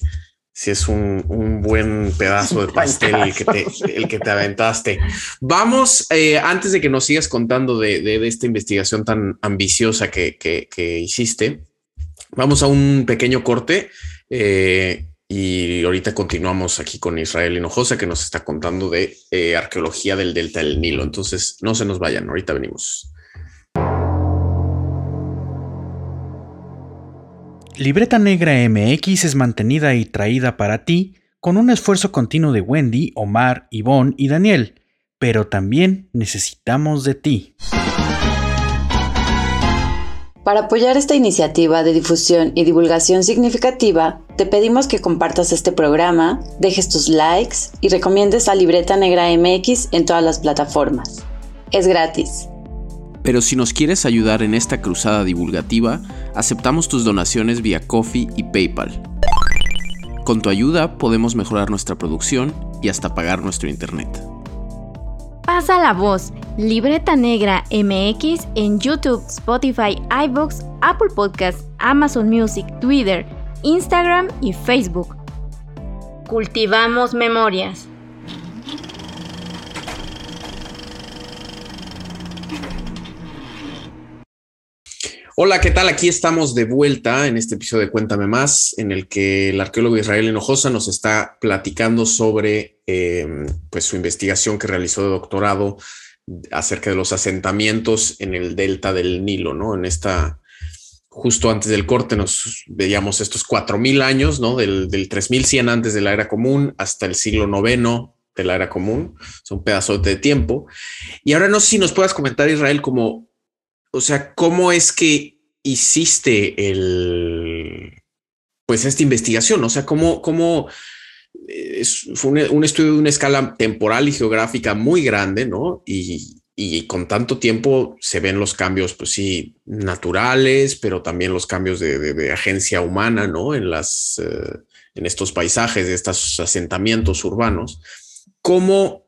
S1: si es un, buen pedazo de pastel el que, te, *laughs* el que te aventaste. Vamos, eh, antes de que nos sigas contando de, esta investigación tan ambiciosa que, hiciste, vamos a un pequeño corte eh, y ahorita continuamos aquí con Israel Hinojosa que nos está contando de eh, arqueología del delta del Nilo. Entonces, no se nos vayan, ahorita venimos.
S3: Libreta Negra MX es mantenida y traída para ti con un esfuerzo continuo de Wendy, Omar, Ivonne y Daniel, pero también necesitamos de ti.
S4: Para apoyar esta iniciativa de difusión y divulgación significativa, te pedimos que compartas este programa, dejes tus likes y recomiendes a Libreta Negra MX en todas las plataformas. Es gratis.
S1: Pero si nos quieres ayudar en esta cruzada divulgativa, aceptamos tus donaciones vía Coffee y PayPal. Con tu ayuda podemos mejorar nuestra producción y hasta pagar nuestro internet.
S5: Pasa la voz, Libreta Negra MX en YouTube, Spotify, iBox, Apple Podcasts, Amazon Music, Twitter, Instagram y Facebook. Cultivamos memorias.
S1: Hola, ¿qué tal? Aquí estamos de vuelta en este episodio de Cuéntame Más, en el que el arqueólogo Israel Hinojosa nos está platicando sobre em, pues, su investigación que realizó de doctorado acerca de los asentamientos en el delta del Nilo, ¿no? En esta, justo antes del corte nos veíamos estos 4.000 años, ¿no? Del, del 3.100 antes de la era común hasta el siglo IX de la era común, son pedazos de tiempo. Y ahora no sé si nos puedas comentar, Israel, como o sea, ¿cómo es que hiciste el, pues esta investigación? O sea, ¿cómo, cómo eh, fue un, estudio de una escala temporal y geográfica muy grande, ¿no? Y, con tanto tiempo se ven los cambios, pues sí, naturales, pero también los cambios de, agencia humana, ¿no? En las, eh, en estos paisajes, de estos asentamientos urbanos. ¿Cómo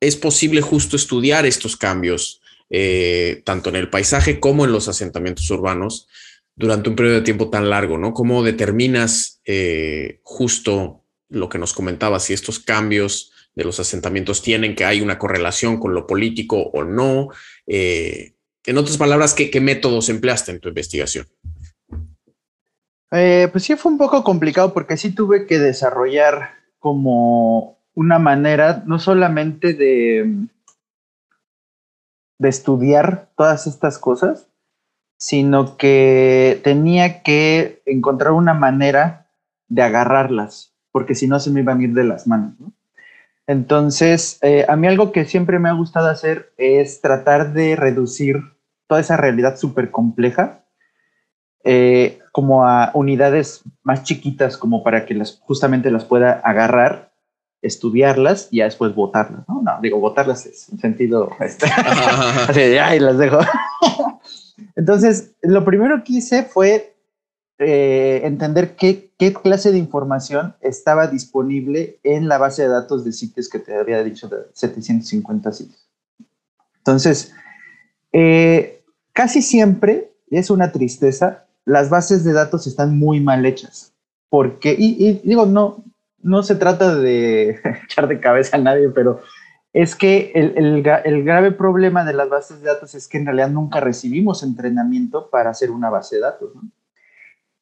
S1: es posible justo estudiar estos cambios eh, tanto en el paisaje como en los asentamientos urbanos durante un periodo de tiempo tan largo, ¿no? ¿Cómo determinas eh, justo lo que nos comentabas, si estos cambios de los asentamientos tienen que hay una correlación con lo político o no? Eh, en otras palabras, ¿qué, métodos empleaste en tu investigación?
S2: pues sí, fue un poco complicado porque sí tuve que desarrollar como una manera, no solamente de de estudiar todas estas cosas, sino que tenía que encontrar una manera de agarrarlas, porque si no se me iban a ir de las manos. Entonces, eh, a mí algo que siempre me ha gustado hacer es tratar de reducir toda esa realidad súper compleja eh, como a unidades más chiquitas como para que las justamente las pueda agarrar, estudiarlas y ya después votarlas. No, no digo votarlas es en sentido este, *laughs* así de, ay, las dejo. *laughs* Entonces, lo primero que hice fue eh, entender qué, qué, clase de información estaba disponible en la base de datos de sitios que te había dicho de 750 sitios. Entonces, eh, casi siempre, es una tristeza, las bases de datos están muy mal hechas. Porque, y, digo, no, no se trata de *laughs* echar de cabeza a nadie, pero es que el, el, grave problema de las bases de datos es que en realidad nunca recibimos entrenamiento para hacer una base de datos.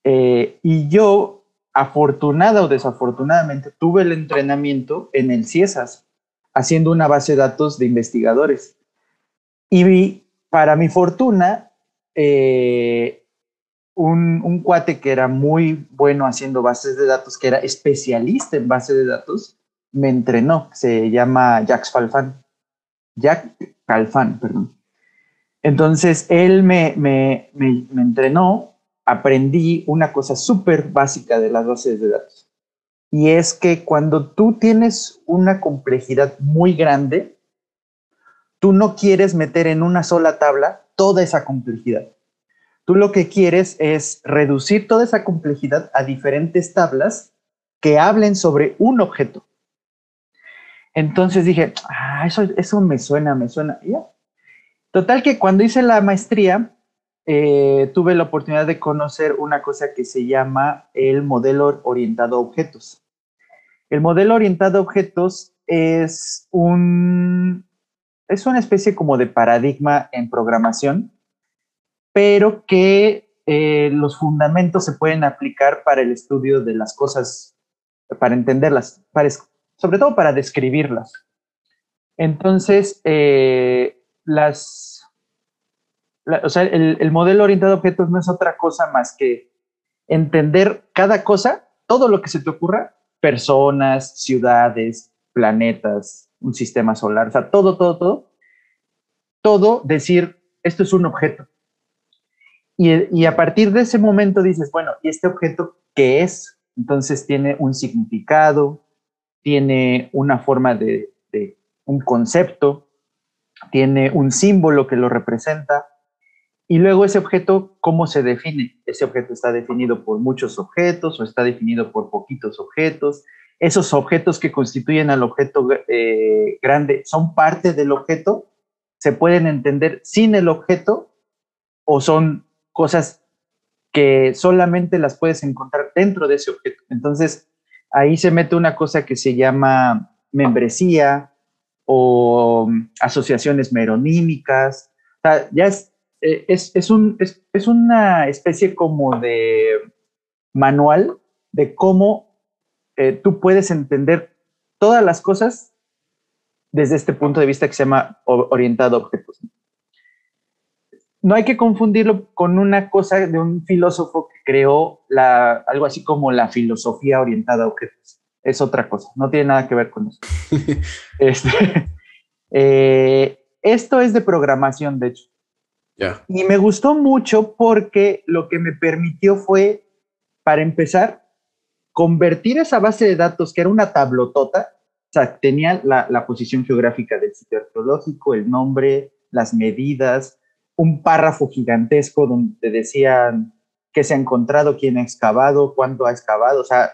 S2: Eh, y yo, afortunada o desafortunadamente, tuve el entrenamiento en el CIESAS, haciendo una base de datos de investigadores. Y para mi fortuna, eh, un, un, cuate que era muy bueno haciendo bases de datos, que era especialista en bases de datos, me entrenó, se llama Jack Falfan. Jack Calfan, perdón. Entonces, él me, me, me, me entrenó, aprendí una cosa súper básica de las bases de datos. Y es que cuando tú tienes una complejidad muy grande, tú no quieres meter en una sola tabla toda esa complejidad. Tú lo que quieres es reducir toda esa complejidad a diferentes tablas que hablen sobre un objeto. Entonces dije, ah, eso, eso me suena, me suena. Total que cuando hice la maestría, eh, tuve la oportunidad de conocer una cosa que se llama el modelo orientado a objetos. El modelo orientado a objetos es un es una especie como de paradigma en programación, pero que eh, los fundamentos se pueden aplicar para el estudio de las cosas, para entenderlas, para sobre todo para describirlas. Entonces, eh, las, o sea, el, modelo orientado a objetos no es otra cosa más que entender cada cosa, todo lo que se te ocurra, personas, ciudades, planetas, un sistema solar, o sea, todo, todo, todo, todo decir, esto es un objeto. Y, a partir de ese momento dices, bueno, ¿y este objeto qué es? Entonces tiene un significado, tiene una forma de, un concepto, tiene un símbolo que lo representa, y luego ese objeto, ¿cómo se define? Ese objeto está definido por muchos objetos o está definido por poquitos objetos. Esos objetos que constituyen al objeto eh, grande son parte del objeto, se pueden entender sin el objeto o son cosas que solamente las puedes encontrar dentro de ese objeto. Entonces, ahí se mete una cosa que se llama membresía o asociaciones meronímicas. ya es, eh, es, un, es, una especie como de manual de cómo eh, tú puedes entender todas las cosas desde este punto de vista que se llama orientado a objetos no hay que confundirlo con una cosa de un filósofo que creó la, algo así como la filosofía orientada a objetos. Es otra cosa, no tiene nada que ver con eso. *laughs* Este, eh, esto es de programación, de hecho. Y me gustó mucho porque lo que me permitió fue, para empezar, convertir esa base de datos, que era una tablotota, o sea, tenía la, la posición geográfica del sitio arqueológico, el nombre, las medidas, un párrafo gigantesco donde decían qué se ha encontrado, quién ha excavado, cuánto ha excavado, o sea,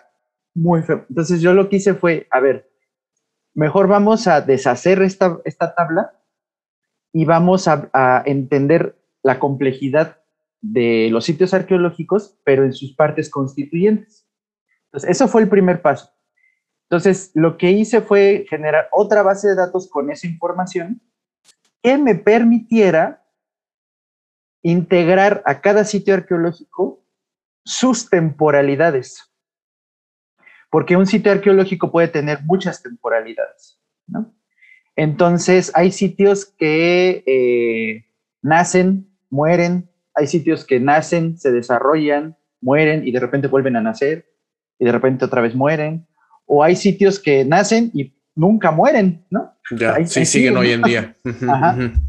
S2: muy feo. Entonces yo lo que hice fue, a ver, mejor vamos a deshacer esta, esta tabla y vamos a, a entender la complejidad de los sitios arqueológicos, pero en sus partes constituyentes. Entonces, eso fue el primer paso. Entonces, lo que hice fue generar otra base de datos con esa información que me permitiera integrar a cada sitio arqueológico sus temporalidades. Porque un sitio arqueológico puede tener muchas temporalidades, ¿no? Entonces, hay sitios que eh, nacen, mueren, hay sitios que nacen, se desarrollan, mueren y de repente vuelven a nacer y de repente otra vez mueren. O hay sitios que nacen y nunca mueren, ¿no?
S1: Ya, sí, siguen hoy en día. *laughs*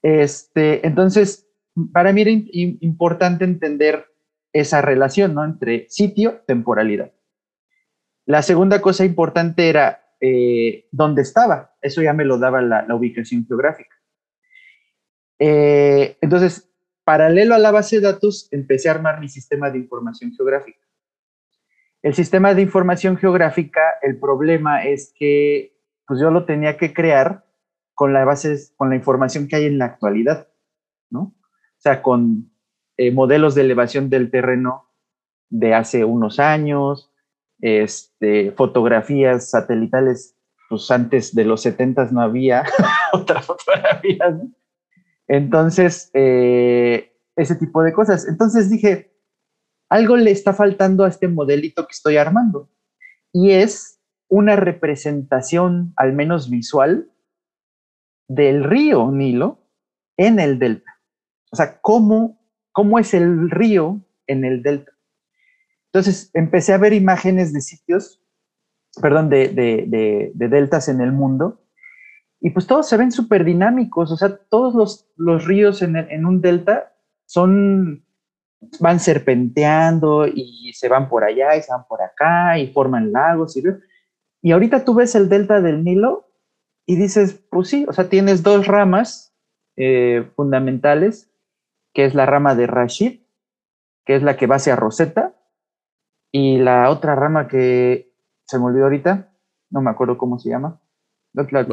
S2: Este, entonces, para mí era importante entender esa relación, ¿no? Entre sitio, temporalidad. La segunda cosa importante era eh, dónde estaba. Eso ya me lo daba la, ubicación geográfica. Eh, entonces, paralelo a la base de datos, empecé a armar mi sistema de información geográfica. El sistema de información geográfica, el problema es que pues yo lo tenía que crear con la base, con la información que hay en la actualidad, ¿no? Sea, con eh, modelos de elevación del terreno de hace unos años, este, fotografías satelitales, pues antes de los 70 no había *laughs* otras fotografías. Entonces, eh, ese tipo de cosas. Entonces dije, algo le está faltando a este modelito que estoy armando. Y es una representación, al menos visual, del río Nilo en el delta. O sea, cómo, cómo es el río en el delta. Entonces empecé a ver imágenes de sitios, perdón, de, deltas en el mundo, y pues todos se ven súper dinámicos, o sea, todos los, ríos en, un delta son, van serpenteando y se van por allá y se van por acá y forman lagos. Y, y ahorita tú ves el delta del Nilo y dices, pues sí, o sea, tienes dos ramas eh, fundamentales, que es la rama de Rashid, que es la que va hacia Rosetta, y la otra rama que se me olvidó ahorita, no me acuerdo cómo se llama.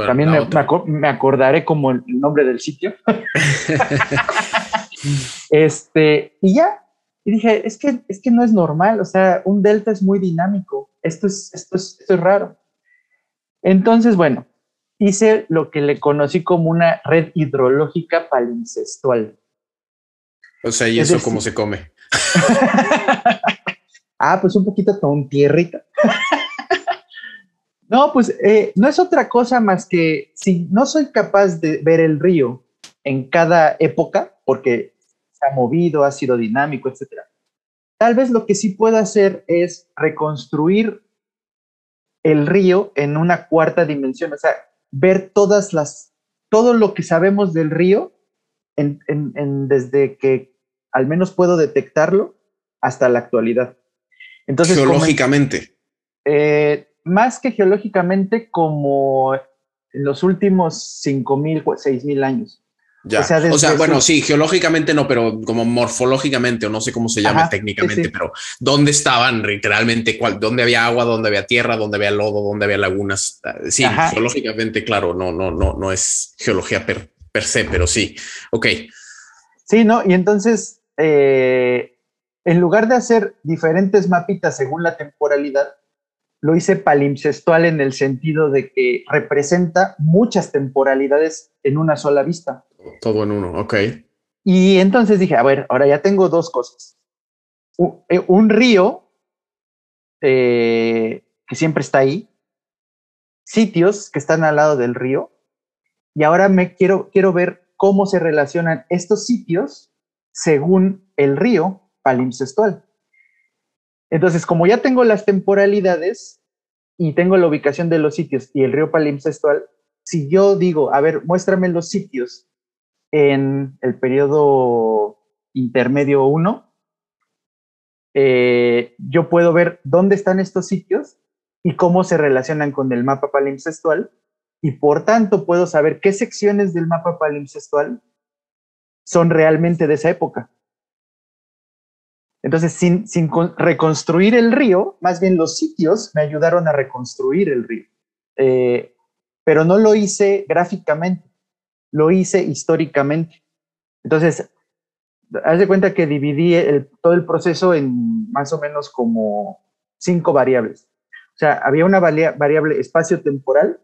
S2: también me, acordaré como el nombre del sitio. *laughs* este, y ya, y dije, es que, es que no es normal, o sea, un delta es muy dinámico, esto es, esto es, esto es raro. Entonces, bueno, hice lo que le conocí como una red hidrológica palincestual.
S1: O sea, ¿y eso cómo se come? *laughs*
S2: Ah, pues un poquito con tierrita. *laughs* no, pues eh, no es otra cosa más que si no soy capaz de ver el río en cada época, porque se ha movido, ha sido dinámico, etc. Tal vez lo que sí puedo hacer es reconstruir el río en una cuarta dimensión, o sea, ver todas las, todo lo que sabemos del río desde que al menos puedo detectarlo hasta la actualidad.
S1: Entonces, geológicamente.
S2: Eh, más que geológicamente, como en los últimos 5.000, 6.000 años.
S1: Ya. O sea, bueno, sí, geológicamente no, pero como morfológicamente, o no sé cómo se llama técnicamente, pero ¿dónde estaban literalmente? Cuál, ¿Dónde había agua? ¿Dónde había tierra? ¿Dónde había lodo? ¿Dónde había lagunas? Sí, geológicamente, claro, no, no, no, no es geología per, per se, pero sí. Ok.
S2: Sí, no, y entonces eh, en lugar de hacer diferentes mapitas según la temporalidad, lo hice palimpsestual en el sentido de que representa muchas temporalidades en una sola vista.
S1: Todo en uno, ok.
S2: Y entonces dije, a ver, ahora ya tengo dos cosas. Un, eh, río eh, que siempre está ahí, sitios que están al lado del río, y ahora me quiero, quiero ver cómo se relacionan estos sitios según el río palimpsestual. Entonces, como ya tengo las temporalidades y tengo la ubicación de los sitios y el río palimpsestual, si yo digo, a ver, muéstrame los sitios en el periodo intermedio 1, eh, yo puedo ver dónde están estos sitios y cómo se relacionan con el mapa palimpsestual y por tanto puedo saber qué secciones del mapa palimpsestual son realmente de esa época. Entonces, sin, reconstruir el río, más bien los sitios me ayudaron a reconstruir el río. Eh, pero no lo hice gráficamente, lo hice históricamente. Entonces, haz de cuenta que dividí todo el proceso en más o menos como cinco variables. O sea, había una variable espacio-temporal,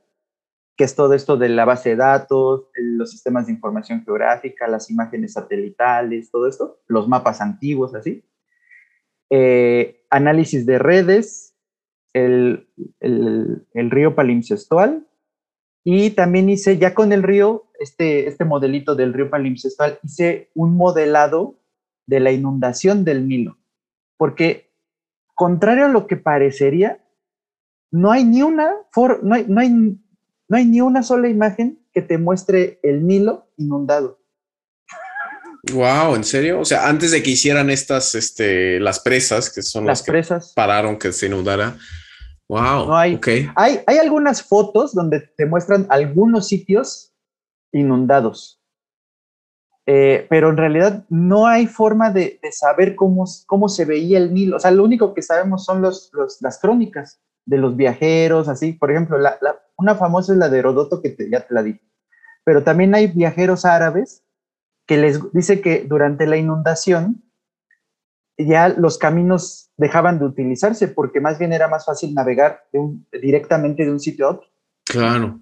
S2: que es todo esto de la base de datos, los sistemas de información geográfica, las imágenes satelitales, todo esto, los mapas antiguos, así. Eh, análisis de redes, el, río palimpsestual Y también hice, ya con el río, este, este modelito del río palimpsestual, hice un modelado de la inundación del Nilo. Porque, contrario a lo que parecería, no hay ni una, no hay, no hay ni una sola imagen que te muestre el Nilo inundado.
S1: Wow, ¿en serio? O sea, antes de que hicieran estas, este, las presas, que son las, presas. pararon que se inundara. Wow.
S2: hay, hay, hay algunas fotos donde te muestran algunos sitios inundados. Eh, pero en realidad no hay forma de, saber cómo, cómo se veía el Nilo. O sea, lo único que sabemos son los, las crónicas de los viajeros, así. Por ejemplo, la, una famosa es la de Herodoto, que ya te la dije. Pero también hay viajeros árabes que les dice que durante la inundación ya los caminos dejaban de utilizarse porque más bien era más fácil navegar directamente de un sitio a otro.
S1: Claro.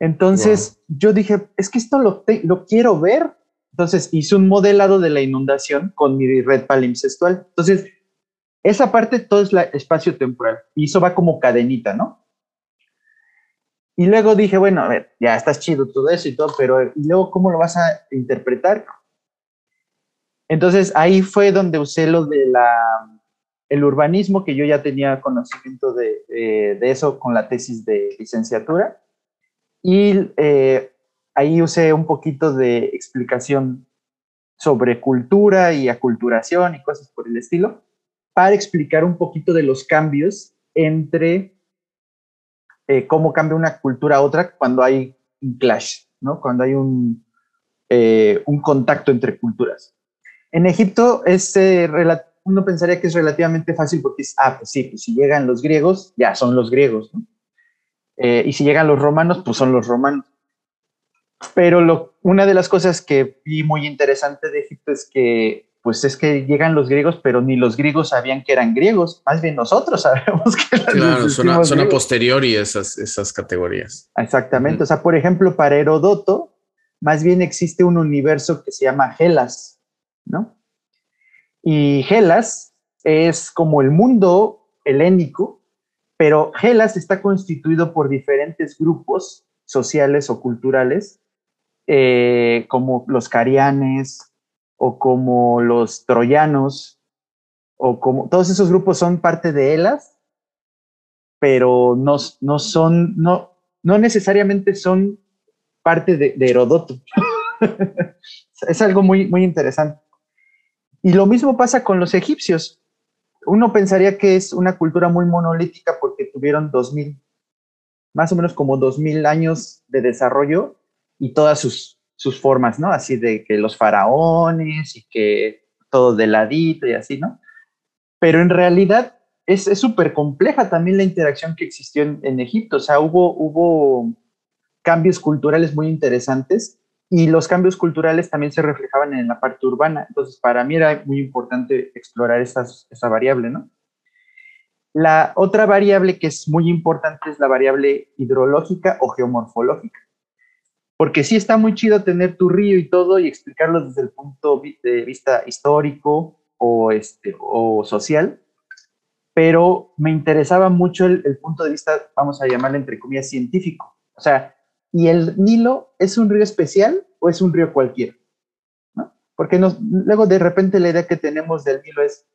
S2: Entonces yo dije, es que esto lo, lo quiero ver. Entonces hice un modelado de la inundación con mi red palimpsestual. Entonces, esa parte todo es la espacio temporal y eso va como cadenita, ¿no? Y luego dije, bueno, a ver, ya estás chido todo eso y todo, pero ¿y luego cómo lo vas a interpretar? Entonces ahí fue donde usé lo de la, el urbanismo, que yo ya tenía conocimiento de, de eso con la tesis de licenciatura. Y eh, ahí usé un poquito de explicación sobre cultura y aculturación y cosas por el estilo, para explicar un poquito de los cambios entre eh, cómo cambia una cultura a otra cuando hay un clash, ¿no? Cuando hay un, eh, un contacto entre culturas. En Egipto es, uno pensaría que es relativamente fácil porque es, ah, pues sí, pues si llegan los griegos, ya son los griegos, ¿no? Eh, y si llegan los romanos, pues son los romanos. Pero lo, una de las cosas que vi muy interesante de Egipto es que pues es que llegan los griegos, pero ni los griegos sabían que eran griegos, más bien nosotros *laughs* sabemos que eran
S1: Claro, son a, son a posteriori esas, esas categorías.
S2: Exactamente, o sea, por ejemplo, para Herodoto, más bien existe un universo que se llama Helas, ¿no? Y Helas es como el mundo helénico, pero Helas está constituido por diferentes grupos sociales o culturales, eh, como los carianes, o como los troyanos, o como todos esos grupos son parte de Elas, pero no, no son, no, no necesariamente son parte de, Herodoto. *laughs* es algo muy, muy interesante. Y lo mismo pasa con los egipcios. Uno pensaría que es una cultura muy monolítica porque tuvieron 2000, más o menos como 2000 años de desarrollo y todas sus sus formas, ¿no? Así de que los faraones y que todo de ladito y así, ¿no? Pero en realidad es súper compleja también la interacción que existió en, Egipto. O sea, hubo, cambios culturales muy interesantes y los cambios culturales también se reflejaban en la parte urbana. Entonces, para mí era muy importante explorar esa variable, ¿no? La otra variable que es muy importante es la variable hidrológica o geomorfológica porque sí está muy chido tener tu río y todo y explicarlo desde el punto de vista histórico o, este, o social, pero me interesaba mucho el, punto de vista, vamos a llamarlo entre comillas, científico. O sea, ¿y el Nilo es un río especial o es un río cualquiera? ¿No? Porque nos, luego de repente la idea que tenemos del Nilo es,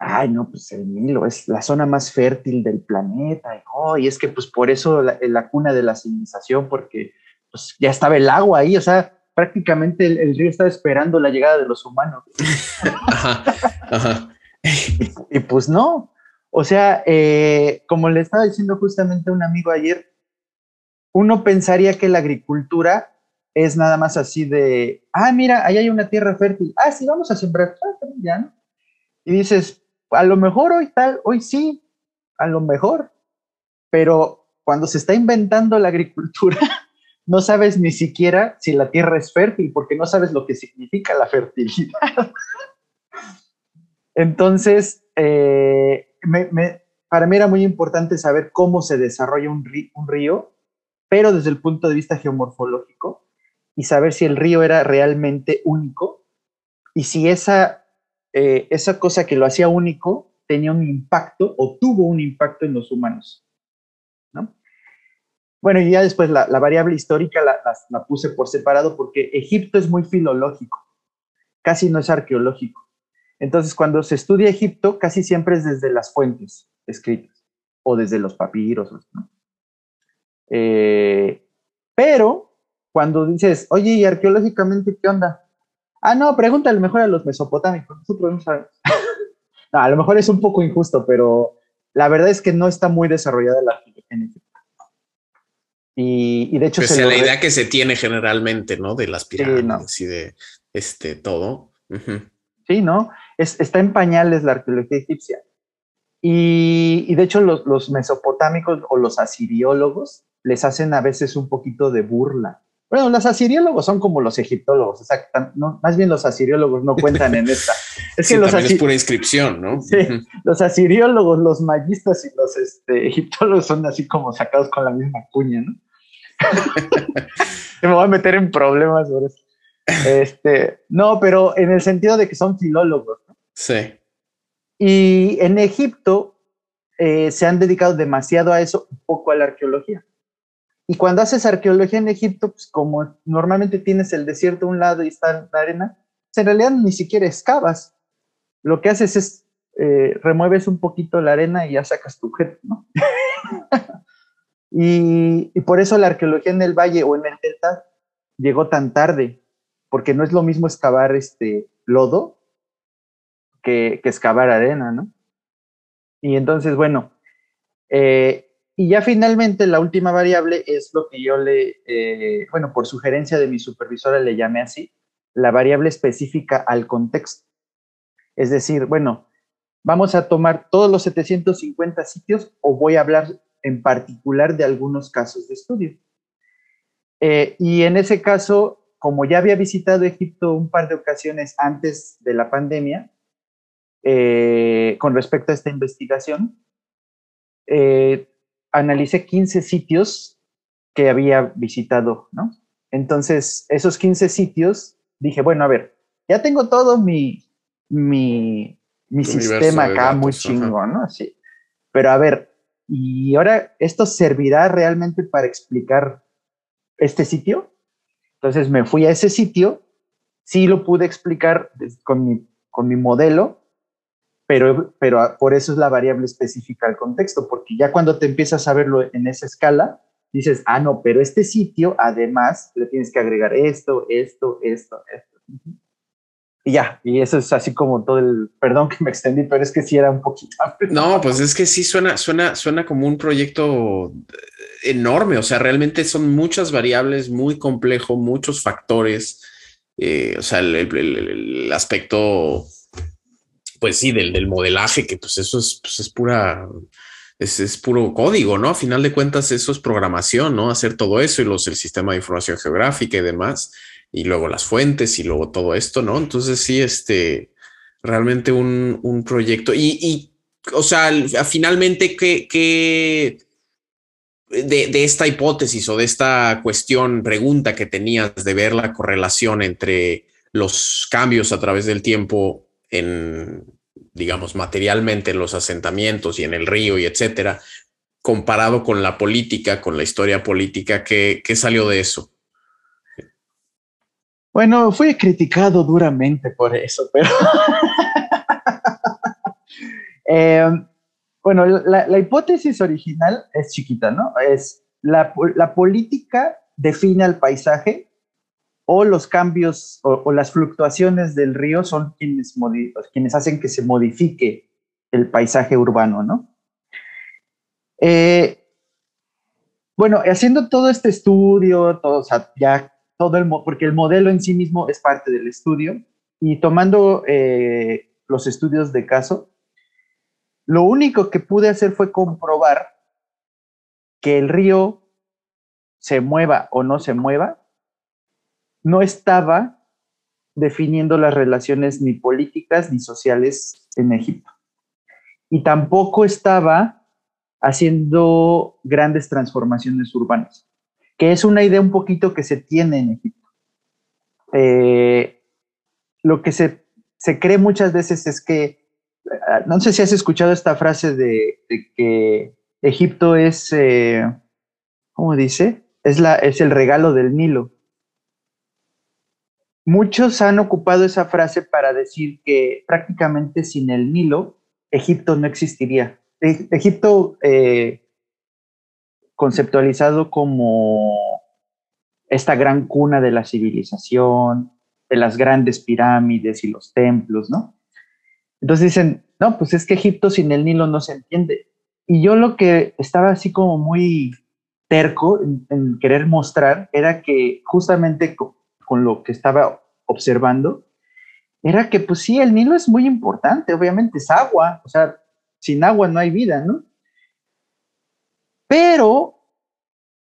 S2: ay, no, pues el Nilo es la zona más fértil del planeta, y, oh, y es que pues por eso la, la cuna de la civilización, porque pues ya estaba el agua ahí, o sea, prácticamente el, río estaba esperando la llegada de los humanos. Y, pues no, o sea, eh, como le estaba diciendo justamente a un amigo ayer, uno pensaría que la agricultura es nada más así de, ah, mira, ahí hay una tierra fértil, ah, sí, vamos a sembrar, ah, ya, ¿no? Y dices, a lo mejor hoy tal, hoy sí, a lo mejor, pero cuando se está inventando la agricultura, no sabes ni siquiera si la tierra es fértil, porque no sabes lo que significa la fertilidad. Entonces, eh, para mí era muy importante saber cómo se desarrolla un río, pero desde el punto de vista geomorfológico, y saber si el río era realmente único y si esa, eh, esa cosa que lo hacía único tenía un impacto o tuvo un impacto en los humanos. Bueno, y ya después la, variable histórica la, puse por separado porque Egipto es muy filológico, casi no es arqueológico. Entonces, cuando se estudia Egipto, casi siempre es desde las fuentes escritas o desde los papiros. ¿no? Eh, pero cuando dices, oye, ¿y arqueológicamente qué onda? Ah, no, pregúntale mejor a los mesopotámicos, nosotros no sabemos. *laughs* a lo mejor es un poco injusto, pero la verdad es que no está muy desarrollada la arqueología y, de hecho...
S1: Pues la idea que se tiene generalmente, ¿no? De las pirámides y de este, todo.
S2: Sí, ¿no? está en pañales la arqueología egipcia. Y, de hecho los, los, mesopotámicos o los asiriólogos les hacen a veces un poquito de burla. Bueno, los asiriólogos son como los egiptólogos, exacto. No, más bien los asiriólogos no cuentan en esta. *laughs*
S1: Es que los también es pura inscripción, ¿no? *laughs*
S2: Sí, los asiriólogos, los magistas y los este, egiptólogos son así como sacados con la misma cuña, ¿no? *laughs* Me voy a meter en problemas por eso. Este, no, pero en el sentido de que son filólogos. ¿no?
S1: Sí.
S2: Y en Egipto eh, se han dedicado demasiado a eso, un poco a la arqueología. Y cuando haces arqueología en Egipto, pues como normalmente tienes el desierto a un lado y está la arena, pues en realidad ni siquiera excavas. Lo que haces es eh, remueves un poquito la arena y ya sacas tu objeto, ¿no? *laughs* y, por eso la arqueología en el valle o en el delta llegó tan tarde, porque no es lo mismo excavar este lodo que, que excavar arena, ¿no? Y entonces, bueno, eh, y ya finalmente la última variable es lo que yo le, eh, bueno, por sugerencia de mi supervisora le llamé así, la variable específica al contexto. Es decir, bueno, vamos a tomar todos los 750 sitios o voy a hablar en particular de algunos casos de estudio. Eh, y en ese caso, como ya había visitado Egipto un par de ocasiones antes de la pandemia, eh, con respecto a esta investigación, analicé 15 sitios que había visitado, ¿no? Entonces, esos 15 sitios, dije, bueno, a ver, ya tengo todo mi, mi, mi sistema acá muy chingo, ¿no? Sí. Pero a ver, ¿y ahora esto servirá realmente para explicar este sitio? Entonces me fui a ese sitio, sí lo pude explicar con mi, con mi modelo, pero, pero por eso es la variable específica al contexto, porque ya cuando te empiezas a verlo en esa escala, dices, ah, no, pero este sitio además le tienes que agregar esto, esto, esto, esto. Y ya, y eso es así como todo el, perdón que me extendí, pero es que sí era un poquito. *laughs*
S1: No, pues es que sí suena, suena, suena como un proyecto enorme, o sea, realmente son muchas variables, muy complejo, muchos factores, eh, o sea, el, aspecto, pues sí, del, del, modelaje, que pues eso es, pues es pura, es, es, puro código, ¿no? A final de cuentas, eso es programación, ¿no? Hacer todo eso y los, el sistema de información geográfica y demás, y luego las fuentes y luego todo esto, ¿no? Entonces sí, este, realmente un, un proyecto y, y, o sea, finalmente, ¿qué, qué de, esta hipótesis o de esta cuestión, pregunta que tenías de ver la correlación entre los cambios a través del tiempo en, digamos, materialmente en los asentamientos y en el río y etcétera, comparado con la política, con la historia política, ¿qué, salió de eso?
S2: Bueno, fui criticado duramente por eso, pero... *laughs* eh, bueno, la, hipótesis original es chiquita, ¿no? Es la, política define al paisaje o los cambios o, las fluctuaciones del río son quienes, quienes hacen que se modifique el paisaje urbano, ¿no? Eh, bueno, haciendo todo este estudio, todo, ya todo el, porque el modelo en sí mismo es parte del estudio, y tomando eh, los estudios de caso, lo único que pude hacer fue comprobar que el río se mueva o no se mueva, no estaba definiendo las relaciones ni políticas ni sociales en Egipto. Y tampoco estaba haciendo grandes transformaciones urbanas, que es una idea un poquito que se tiene en Egipto. Eh, lo que se, se cree muchas veces es que Ah, no sé si has escuchado esta frase de, que Egipto es, eh, ¿cómo dice? Es, la, es el regalo del Nilo. Muchos han ocupado esa frase para decir que prácticamente sin el Nilo, Egipto no existiría. E, Egipto, eh, conceptualizado como esta gran cuna de la civilización, de las grandes pirámides y los templos, ¿no? Entonces dicen, no, pues es que Egipto sin el Nilo no se entiende. Y yo lo que estaba así como muy terco en, querer mostrar era que justamente con, lo que estaba observando, era que pues sí, el Nilo es muy importante, obviamente es agua, o sea, sin agua no hay vida, ¿no? Pero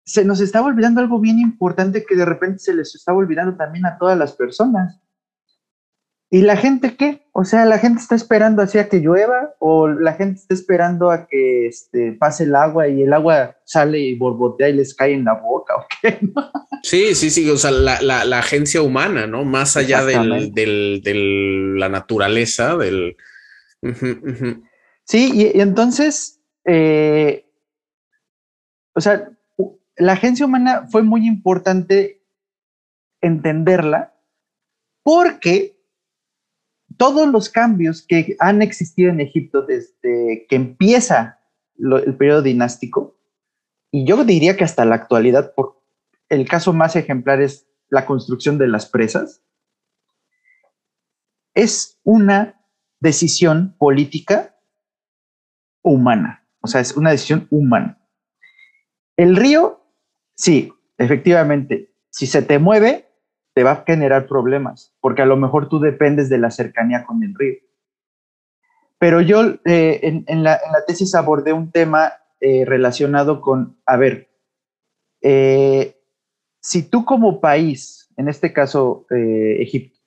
S2: se nos estaba olvidando algo bien importante que de repente se les estaba olvidando también a todas las personas. ¿Y la gente qué? O sea, la gente está esperando así a que llueva o la gente está esperando a que este, pase el agua y el agua sale y borbotea y les cae en la boca o qué. *laughs*
S1: Sí, sí, sí, o sea, la, agencia humana, ¿no? Más allá del, de la naturaleza, del...
S2: Sí, y, entonces, eh, o sea, la agencia humana fue muy importante entenderla porque todos los cambios que han existido en Egipto desde que empieza el periodo dinástico, y yo diría que hasta la actualidad, por el caso más ejemplar es la construcción de las presas, es una decisión política humana, o sea, es una decisión humana. El río, sí, efectivamente, si se te mueve, te va a generar problemas, porque a lo mejor tú dependes de la cercanía con el río. Pero yo eh, en, la, tesis abordé un tema eh, relacionado con, a ver, eh, si tú como país, en este caso Egipto,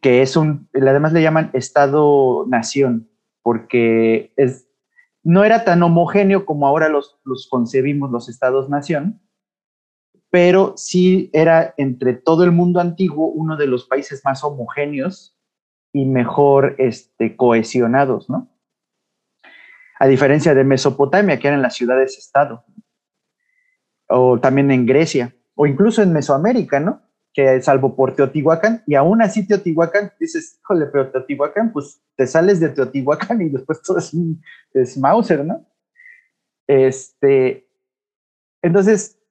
S2: que es un, además le llaman Estado-nación, porque es, no era tan homogéneo como ahora los, los concebimos los Estados-nación, pero sí era entre todo el mundo antiguo uno de los países más homogéneos y mejor este, cohesionados, ¿no? A diferencia de Mesopotamia, que eran las ciudades-estado, o también en Grecia, o incluso en Mesoamérica, ¿no? Que salvo por Teotihuacán, y aún así Teotihuacán, dices, híjole, pero Teotihuacán, pues te sales de Teotihuacán y después todo es, es Mauser, ¿no? Este, entonces,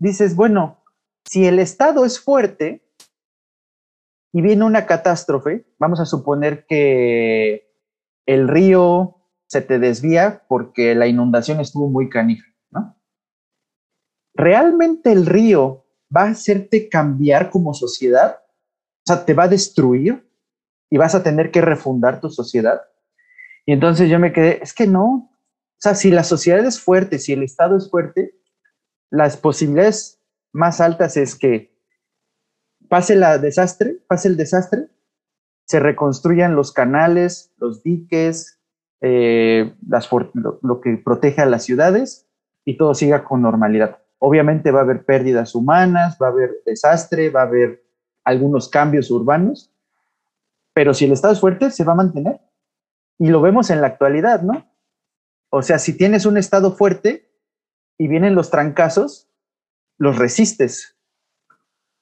S2: dices, bueno, si el Estado es fuerte y viene una catástrofe, vamos a suponer que el río se te desvía porque la inundación estuvo muy canija, ¿no? ¿Realmente el río va a hacerte cambiar como sociedad? O sea, ¿te va a destruir y vas a tener que refundar tu sociedad? Y entonces yo me quedé, es que no. O sea, si la sociedad es fuerte, si el Estado es fuerte, las posibilidades más altas es que pase la desastre, pase el desastre, se reconstruyan los canales, los diques, eh, lo, que protege a las ciudades y todo siga con normalidad. Obviamente va a haber pérdidas humanas, va a haber desastre, va a haber algunos cambios urbanos, pero si el Estado es fuerte, se va a mantener. Y lo vemos en la actualidad, ¿no? O sea, si tienes un Estado fuerte, y vienen los trancazos, los resistes.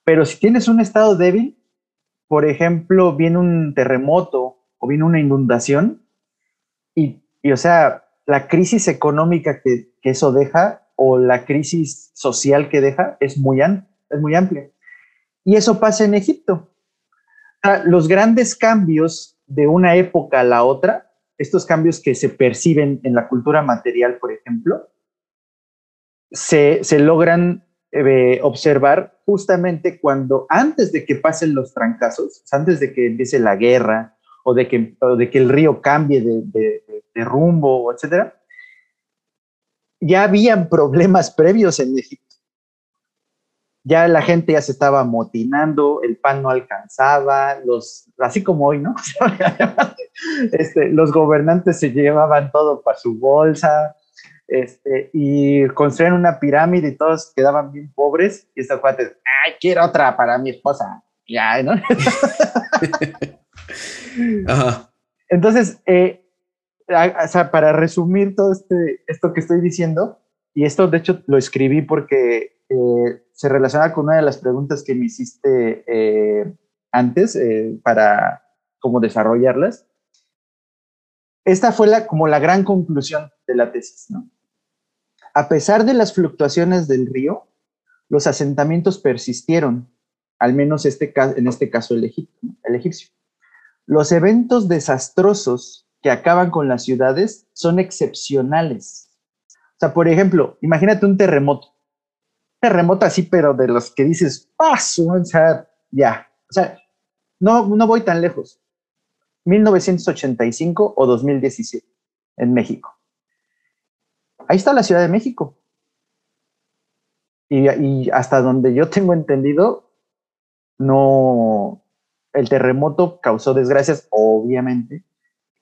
S2: Pero si tienes un estado débil, por ejemplo, viene un terremoto o viene una inundación, y, o sea, la crisis económica que, eso deja o la crisis social que deja es muy, es muy amplia. Y eso pasa en Egipto. los grandes cambios de una época a la otra, estos cambios que se perciben en la cultura material, por ejemplo, se, logran eh, observar justamente cuando antes de que pasen los trancazos, antes de que empiece la guerra o de que, de que el río cambie de, rumbo, etcétera, ya habían problemas previos en Egipto. Ya la gente ya se estaba amotinando, el pan no alcanzaba, los, así como hoy, ¿no? *laughs* este, los gobernantes se llevaban todo para su bolsa, este, y construían una pirámide y todos quedaban bien pobres. Y esta cuates, ay, quiero otra para mi esposa. Ya, ¿no? *laughs* Entonces, eh, o sea, para resumir todo este, esto que estoy diciendo, y esto de hecho lo escribí porque eh, se relaciona con una de las preguntas que me hiciste eh, antes para como desarrollarlas. Esta fue la, como la gran conclusión de la tesis, ¿no? A pesar de las fluctuaciones del río, los asentamientos persistieron, al menos este, en este caso el, el egipcio. Los eventos desastrosos que acaban con las ciudades son excepcionales o sea, por ejemplo, imagínate un terremoto. terremoto así, pero de los que dices, paso, ya. O sea, no, no voy tan lejos. 1985 o 2017 en México. Ahí está la Ciudad de México. Y, hasta donde yo tengo entendido, no, el terremoto causó desgracias, obviamente,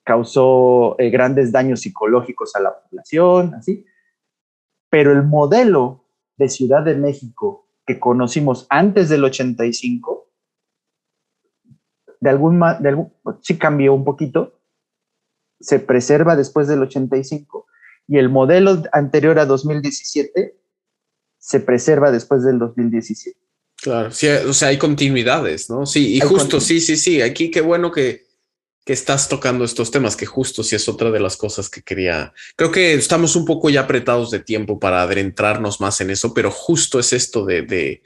S2: causó eh, grandes daños psicológicos a la población, así, pero el modelo de Ciudad de México que conocimos antes del 85, de algún, de algún sí cambió un poquito, se preserva después del 85 y el modelo anterior a 2017 se preserva después del 2017.
S1: Claro, sí, o sea, hay continuidades, ¿no? Sí, y justo, sí, sí, sí, aquí qué bueno que, que estás tocando estos temas, que justo si es otra de las cosas que quería. Creo que estamos un poco ya apretados de tiempo para adentrarnos más en eso, pero justo es esto de,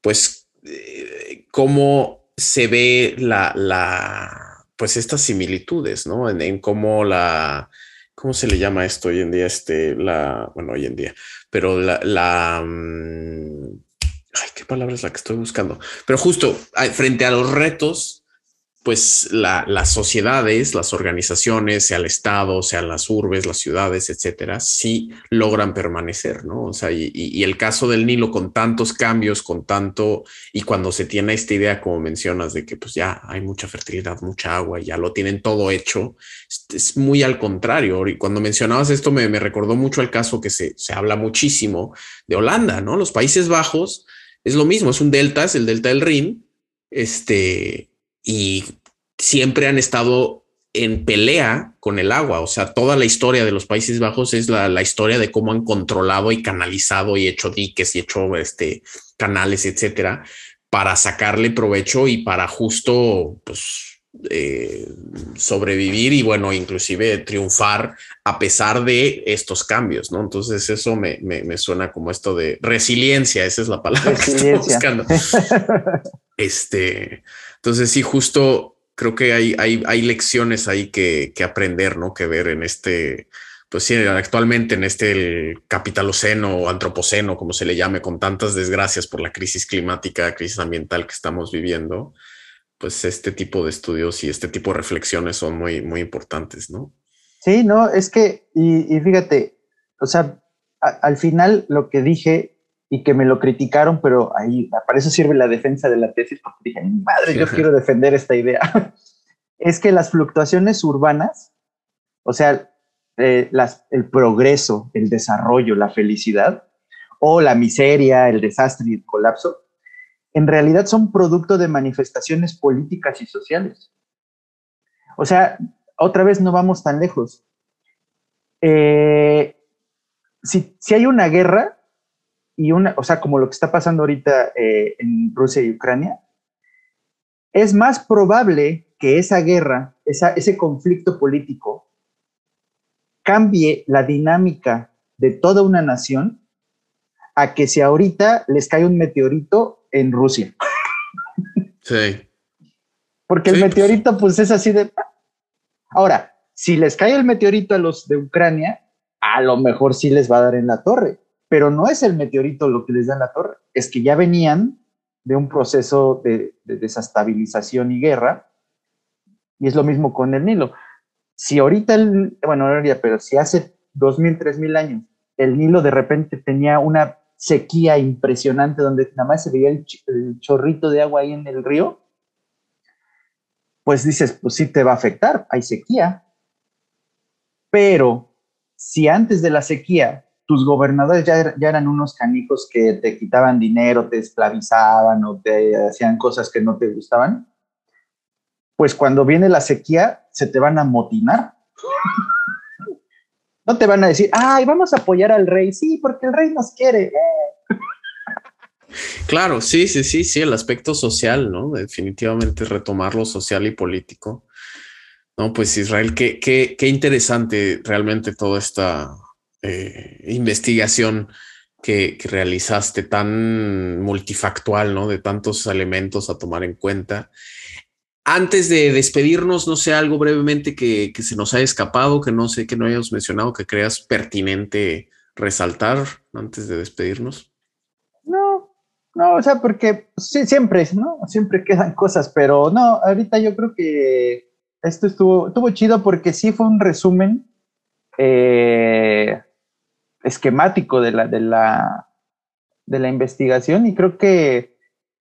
S1: pues, eh, cómo se ve la, la, pues, estas similitudes, ¿no? En, cómo la, ¿cómo se le llama esto hoy en día? Este, la, bueno, hoy en día, pero la, la mm, ay, qué palabra es la que estoy buscando, pero justo frente a los retos pues las sociedades, las organizaciones, sea el Estado, sean las urbes, las ciudades, etcétera, sí logran permanecer, ¿no? O sea, y, el caso del Nilo con tantos cambios, con tanto, y cuando se tiene esta idea, como mencionas, de que pues ya hay mucha fertilidad, mucha agua, ya lo tienen todo hecho, es, muy al contrario. Y cuando mencionabas esto, me, recordó mucho el caso que se, se habla muchísimo de Holanda, ¿no? Los Países Bajos es lo mismo, es un delta, es el delta del Rin, este, y siempre han estado en pelea con el agua. O sea, toda la historia de los Países Bajos es la, historia de cómo han controlado y canalizado y hecho diques y hecho este, canales, etcétera, para sacarle provecho y para justo pues, eh, sobrevivir y bueno, inclusive triunfar a pesar de estos cambios, ¿no? Entonces eso me, suena como esto de resiliencia, esa es la palabra que estoy buscando. *laughs* este, entonces sí, justo creo que hay, hay, hay lecciones ahí que, que, aprender, ¿no? Que ver en este, pues sí, actualmente en este capitaloceno o antropoceno, como se le llame, con tantas desgracias por la crisis climática, crisis ambiental que estamos viviendo, pues este tipo de estudios y este tipo de reflexiones son muy, muy importantes, ¿no?
S2: Sí, no, es que, y fíjate, o sea, al final lo que dije y que me lo criticaron, pero ahí para eso sirve la defensa de la tesis, porque dije, madre, yo quiero defender esta idea. *laughs* es que las fluctuaciones urbanas, o sea, eh, las, el progreso, el desarrollo, la felicidad, o la miseria, el desastre y el colapso, en realidad son producto de manifestaciones políticas y sociales. O sea, otra vez no vamos tan lejos. Eh, si, si hay una guerra, y una, o sea, como lo que está pasando ahorita eh, en Rusia y Ucrania, es más probable que esa guerra, esa, ese conflicto político, cambie la dinámica de toda una nación a que si ahorita les cae un meteorito en Rusia.
S1: Sí.
S2: Porque el meteorito, pues es así de. Ahora, si les cae el meteorito a los de Ucrania, a lo mejor sí les va a dar en la torre pero no es el meteorito lo que les da la torre, es que ya venían de un proceso de, desestabilización y guerra, y es lo mismo con el Nilo. Si ahorita, el, bueno, no pero si hace 2.000, 3.000 años, el Nilo de repente tenía una sequía impresionante donde nada más se veía el, el chorrito de agua ahí en el río, pues dices, pues sí te va a afectar, hay sequía. Pero si antes de la sequía tus gobernadores ya, ya, eran unos canicos que te quitaban dinero, te esclavizaban o te hacían cosas que no te gustaban, pues cuando viene la sequía se te van a motinar. *laughs* No te van a decir, ay, vamos a apoyar al rey. Sí, porque el rey nos quiere.
S1: Claro, sí, sí, sí, sí, el aspecto social, ¿no? Definitivamente retomar lo social y político. No, pues Israel, qué, qué, qué interesante realmente toda esta eh, investigación que, realizaste, tan multifactual, ¿no? De tantos elementos a tomar en cuenta. Antes de despedirnos, no sé, algo brevemente que, que se nos haya escapado, que no sé, que no hayamos mencionado, que creas pertinente resaltar antes de despedirnos.
S2: No, no, o sea, porque sí, siempre, ¿no? Siempre quedan cosas, pero no, ahorita yo creo que esto estuvo, estuvo chido porque sí fue un resumen eh, esquemático de la, de, la, de la investigación y creo que,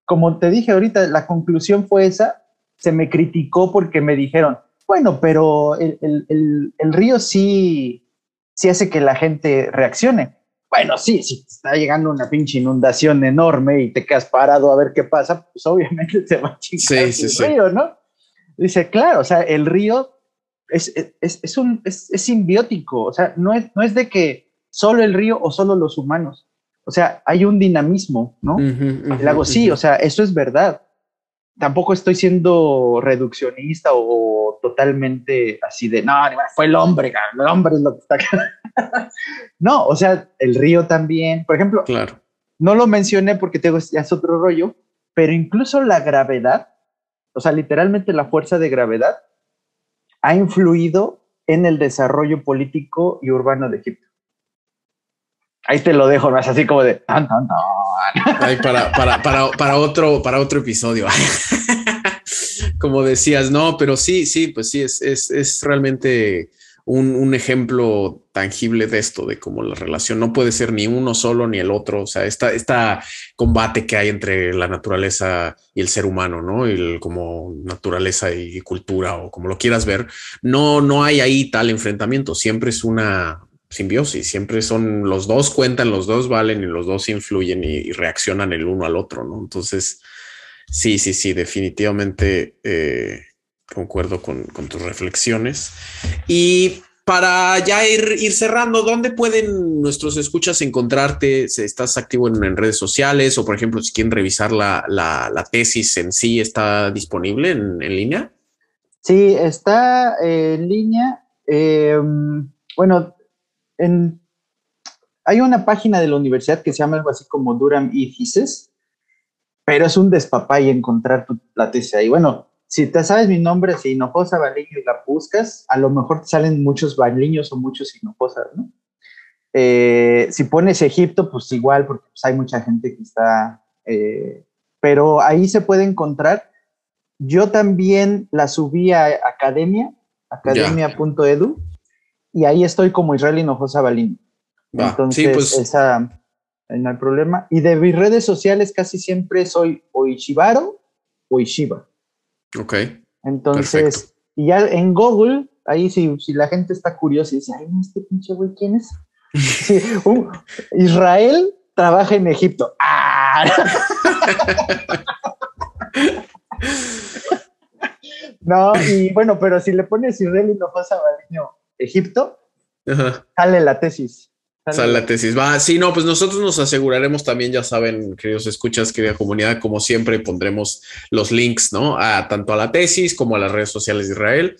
S2: como te dije ahorita, la conclusión fue esa, se me criticó porque me dijeron, bueno, pero el, el, el, río sí, sí hace que la gente reaccione. Bueno, sí, si está llegando una pinche inundación enorme y te quedas parado a ver qué pasa, pues obviamente te va a chingar el río, ¿no? Dice, claro, o sea, el río es, es, es un, es, simbiótico, o sea, no es, no es de que solo el río o solo los humanos, o sea, hay un dinamismo, ¿no? el lago sí, o sea, eso es verdad. Tampoco estoy siendo reduccionista o, totalmente así de, no, fue el hombre, el hombre es lo que está acá. *laughs* no, o sea, el río también, por ejemplo,
S1: claro.
S2: no lo mencioné porque tengo, ya es otro rollo, pero incluso la gravedad, o sea, literalmente la fuerza de gravedad ha influido en el desarrollo político y urbano de Egipto. Ahí te lo dejo, más así como de tan.
S1: para, para, para, para, otro, para otro episodio. *laughs* como decías, no, pero sí, sí, pues sí, es, es, es realmente un, un, ejemplo tangible de esto, de cómo la relación no puede ser ni uno solo ni el otro. O sea, esta, esta combate que hay entre la naturaleza y el ser humano, ¿no? El, como naturaleza y cultura o como lo quieras ver, no, no hay ahí tal enfrentamiento. Siempre es una simbiosis, siempre son los dos cuentan, los dos valen y los dos influyen y, reaccionan el uno al otro, ¿no? Entonces, sí, sí, sí, definitivamente. Eh, concuerdo con, tus reflexiones. Y para ya ir, cerrando, ¿dónde pueden nuestros escuchas encontrarte? ¿Estás activo en, redes sociales o, por ejemplo, si quieren revisar la, la, la tesis en sí, está disponible en, línea?
S2: Sí, está en línea. Eh, bueno, en, hay una página de la universidad que se llama algo así como Durham y Thesis, pero es un despapay encontrar tu, la tesis ahí. Bueno, si te sabes mi nombre, si Hinojosa Baliño y la buscas, a lo mejor te salen muchos Baliños o muchos Hinojosas, ¿no? Eh, si pones Egipto, pues igual, porque pues, hay mucha gente que está, eh, pero ahí se puede encontrar. Yo también la subí a Academia, academia.edu, y ahí estoy como Israel Hinojosa Baliño. Entonces, sí, pues, esa no hay problema. Y de mis redes sociales casi siempre soy o Ishibaro o Ishiba.
S1: Ok.
S2: Entonces, Perfecto. y ya en Google, ahí si, si, la gente está curiosa y dice, ay, este pinche güey, ¿quién es? *laughs* Sí, un, Israel trabaja en Egipto. ¡Ah! *laughs* no, y bueno, pero si le pones Israel Hinojosa Baliño Egipto, Ajá. sale la tesis.
S1: Sale la tesis. Va, sí, no, pues nosotros nos aseguraremos también, ya saben, queridos escuchas, querida comunidad, como siempre pondremos los links, ¿no? A tanto a la tesis como a las redes sociales de Israel.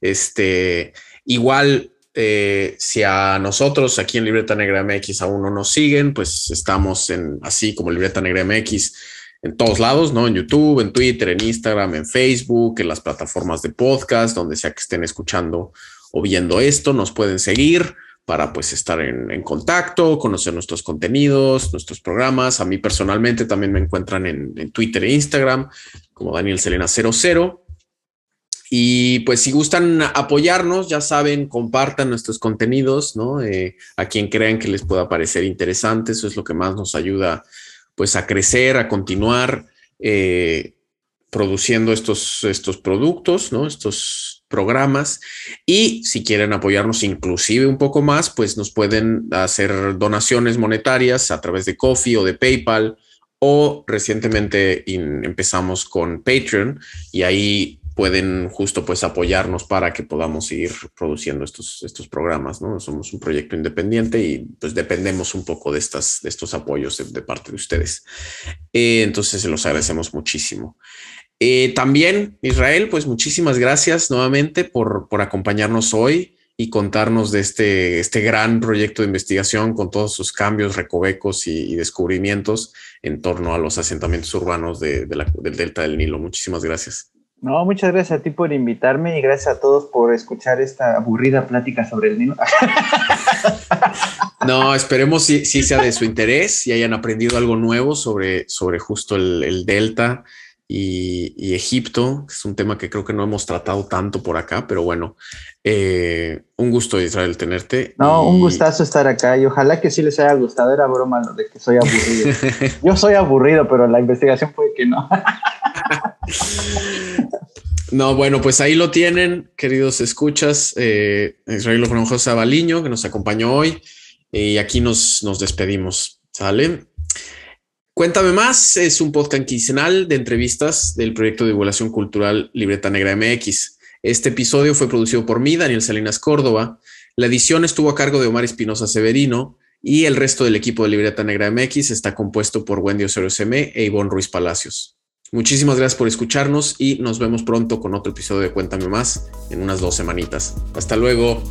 S1: Este, igual, eh, si a nosotros aquí en Libreta Negra MX aún no nos siguen, pues estamos en así como Libreta Negra MX en todos lados, ¿no? En YouTube, en Twitter, en Instagram, en Facebook, en las plataformas de podcast, donde sea que estén escuchando o viendo esto, nos pueden seguir para pues estar en, contacto, conocer nuestros contenidos, nuestros programas. A mí personalmente también me encuentran en, en Twitter e Instagram como Daniel Selena 00. Y pues si gustan apoyarnos, ya saben, compartan nuestros contenidos, ¿no? Eh, a quien crean que les pueda parecer interesante, eso es lo que más nos ayuda pues a crecer, a continuar eh, produciendo estos, estos productos, ¿no? Estos programas y si quieren apoyarnos inclusive un poco más, pues nos pueden hacer donaciones monetarias a través de Coffee o de PayPal o recientemente empezamos con Patreon y ahí pueden justo pues apoyarnos para que podamos seguir produciendo estos, estos programas, ¿no? Somos un proyecto independiente y pues dependemos un poco de, estas, de estos apoyos de, parte de ustedes. Eh, entonces se los agradecemos muchísimo. Eh, también, Israel, pues muchísimas gracias nuevamente por, por acompañarnos hoy y contarnos de este, este gran proyecto de investigación con todos sus cambios, recovecos y, descubrimientos en torno a los asentamientos urbanos de, del Delta del Nilo. Muchísimas gracias.
S2: No, muchas gracias a ti por invitarme y gracias a todos por escuchar esta aburrida plática sobre el Nilo. *laughs*
S1: no, esperemos si, si, sea de su interés y hayan aprendido algo nuevo sobre, sobre justo el, el Delta y, Egipto, es un tema que creo que no hemos tratado tanto por acá, pero bueno, eh, un gusto Israel tenerte.
S2: No, un gustazo estar acá y ojalá que sí les haya gustado, era broma lo de que soy aburrido. *laughs* Yo soy aburrido, pero la investigación puede que no. *laughs*
S1: No, bueno, pues ahí lo tienen, queridos escuchas. Eh, Israel José Abaliño, que nos acompañó hoy. Y aquí nos, nos despedimos. ¿Sale? Cuéntame más es un podcast quincenal de entrevistas del proyecto de divulgación cultural Libreta Negra MX. Este episodio fue producido por mí, Daniel Salinas Córdoba. La edición estuvo a cargo de Omar Espinosa Severino y el resto del equipo de Libreta Negra MX está compuesto por Wendy Osorio Seme e Ivonne Ruiz Palacios. Muchísimas gracias por escucharnos y nos vemos pronto con otro episodio de Cuéntame Más en unas dos semanitas. Hasta luego.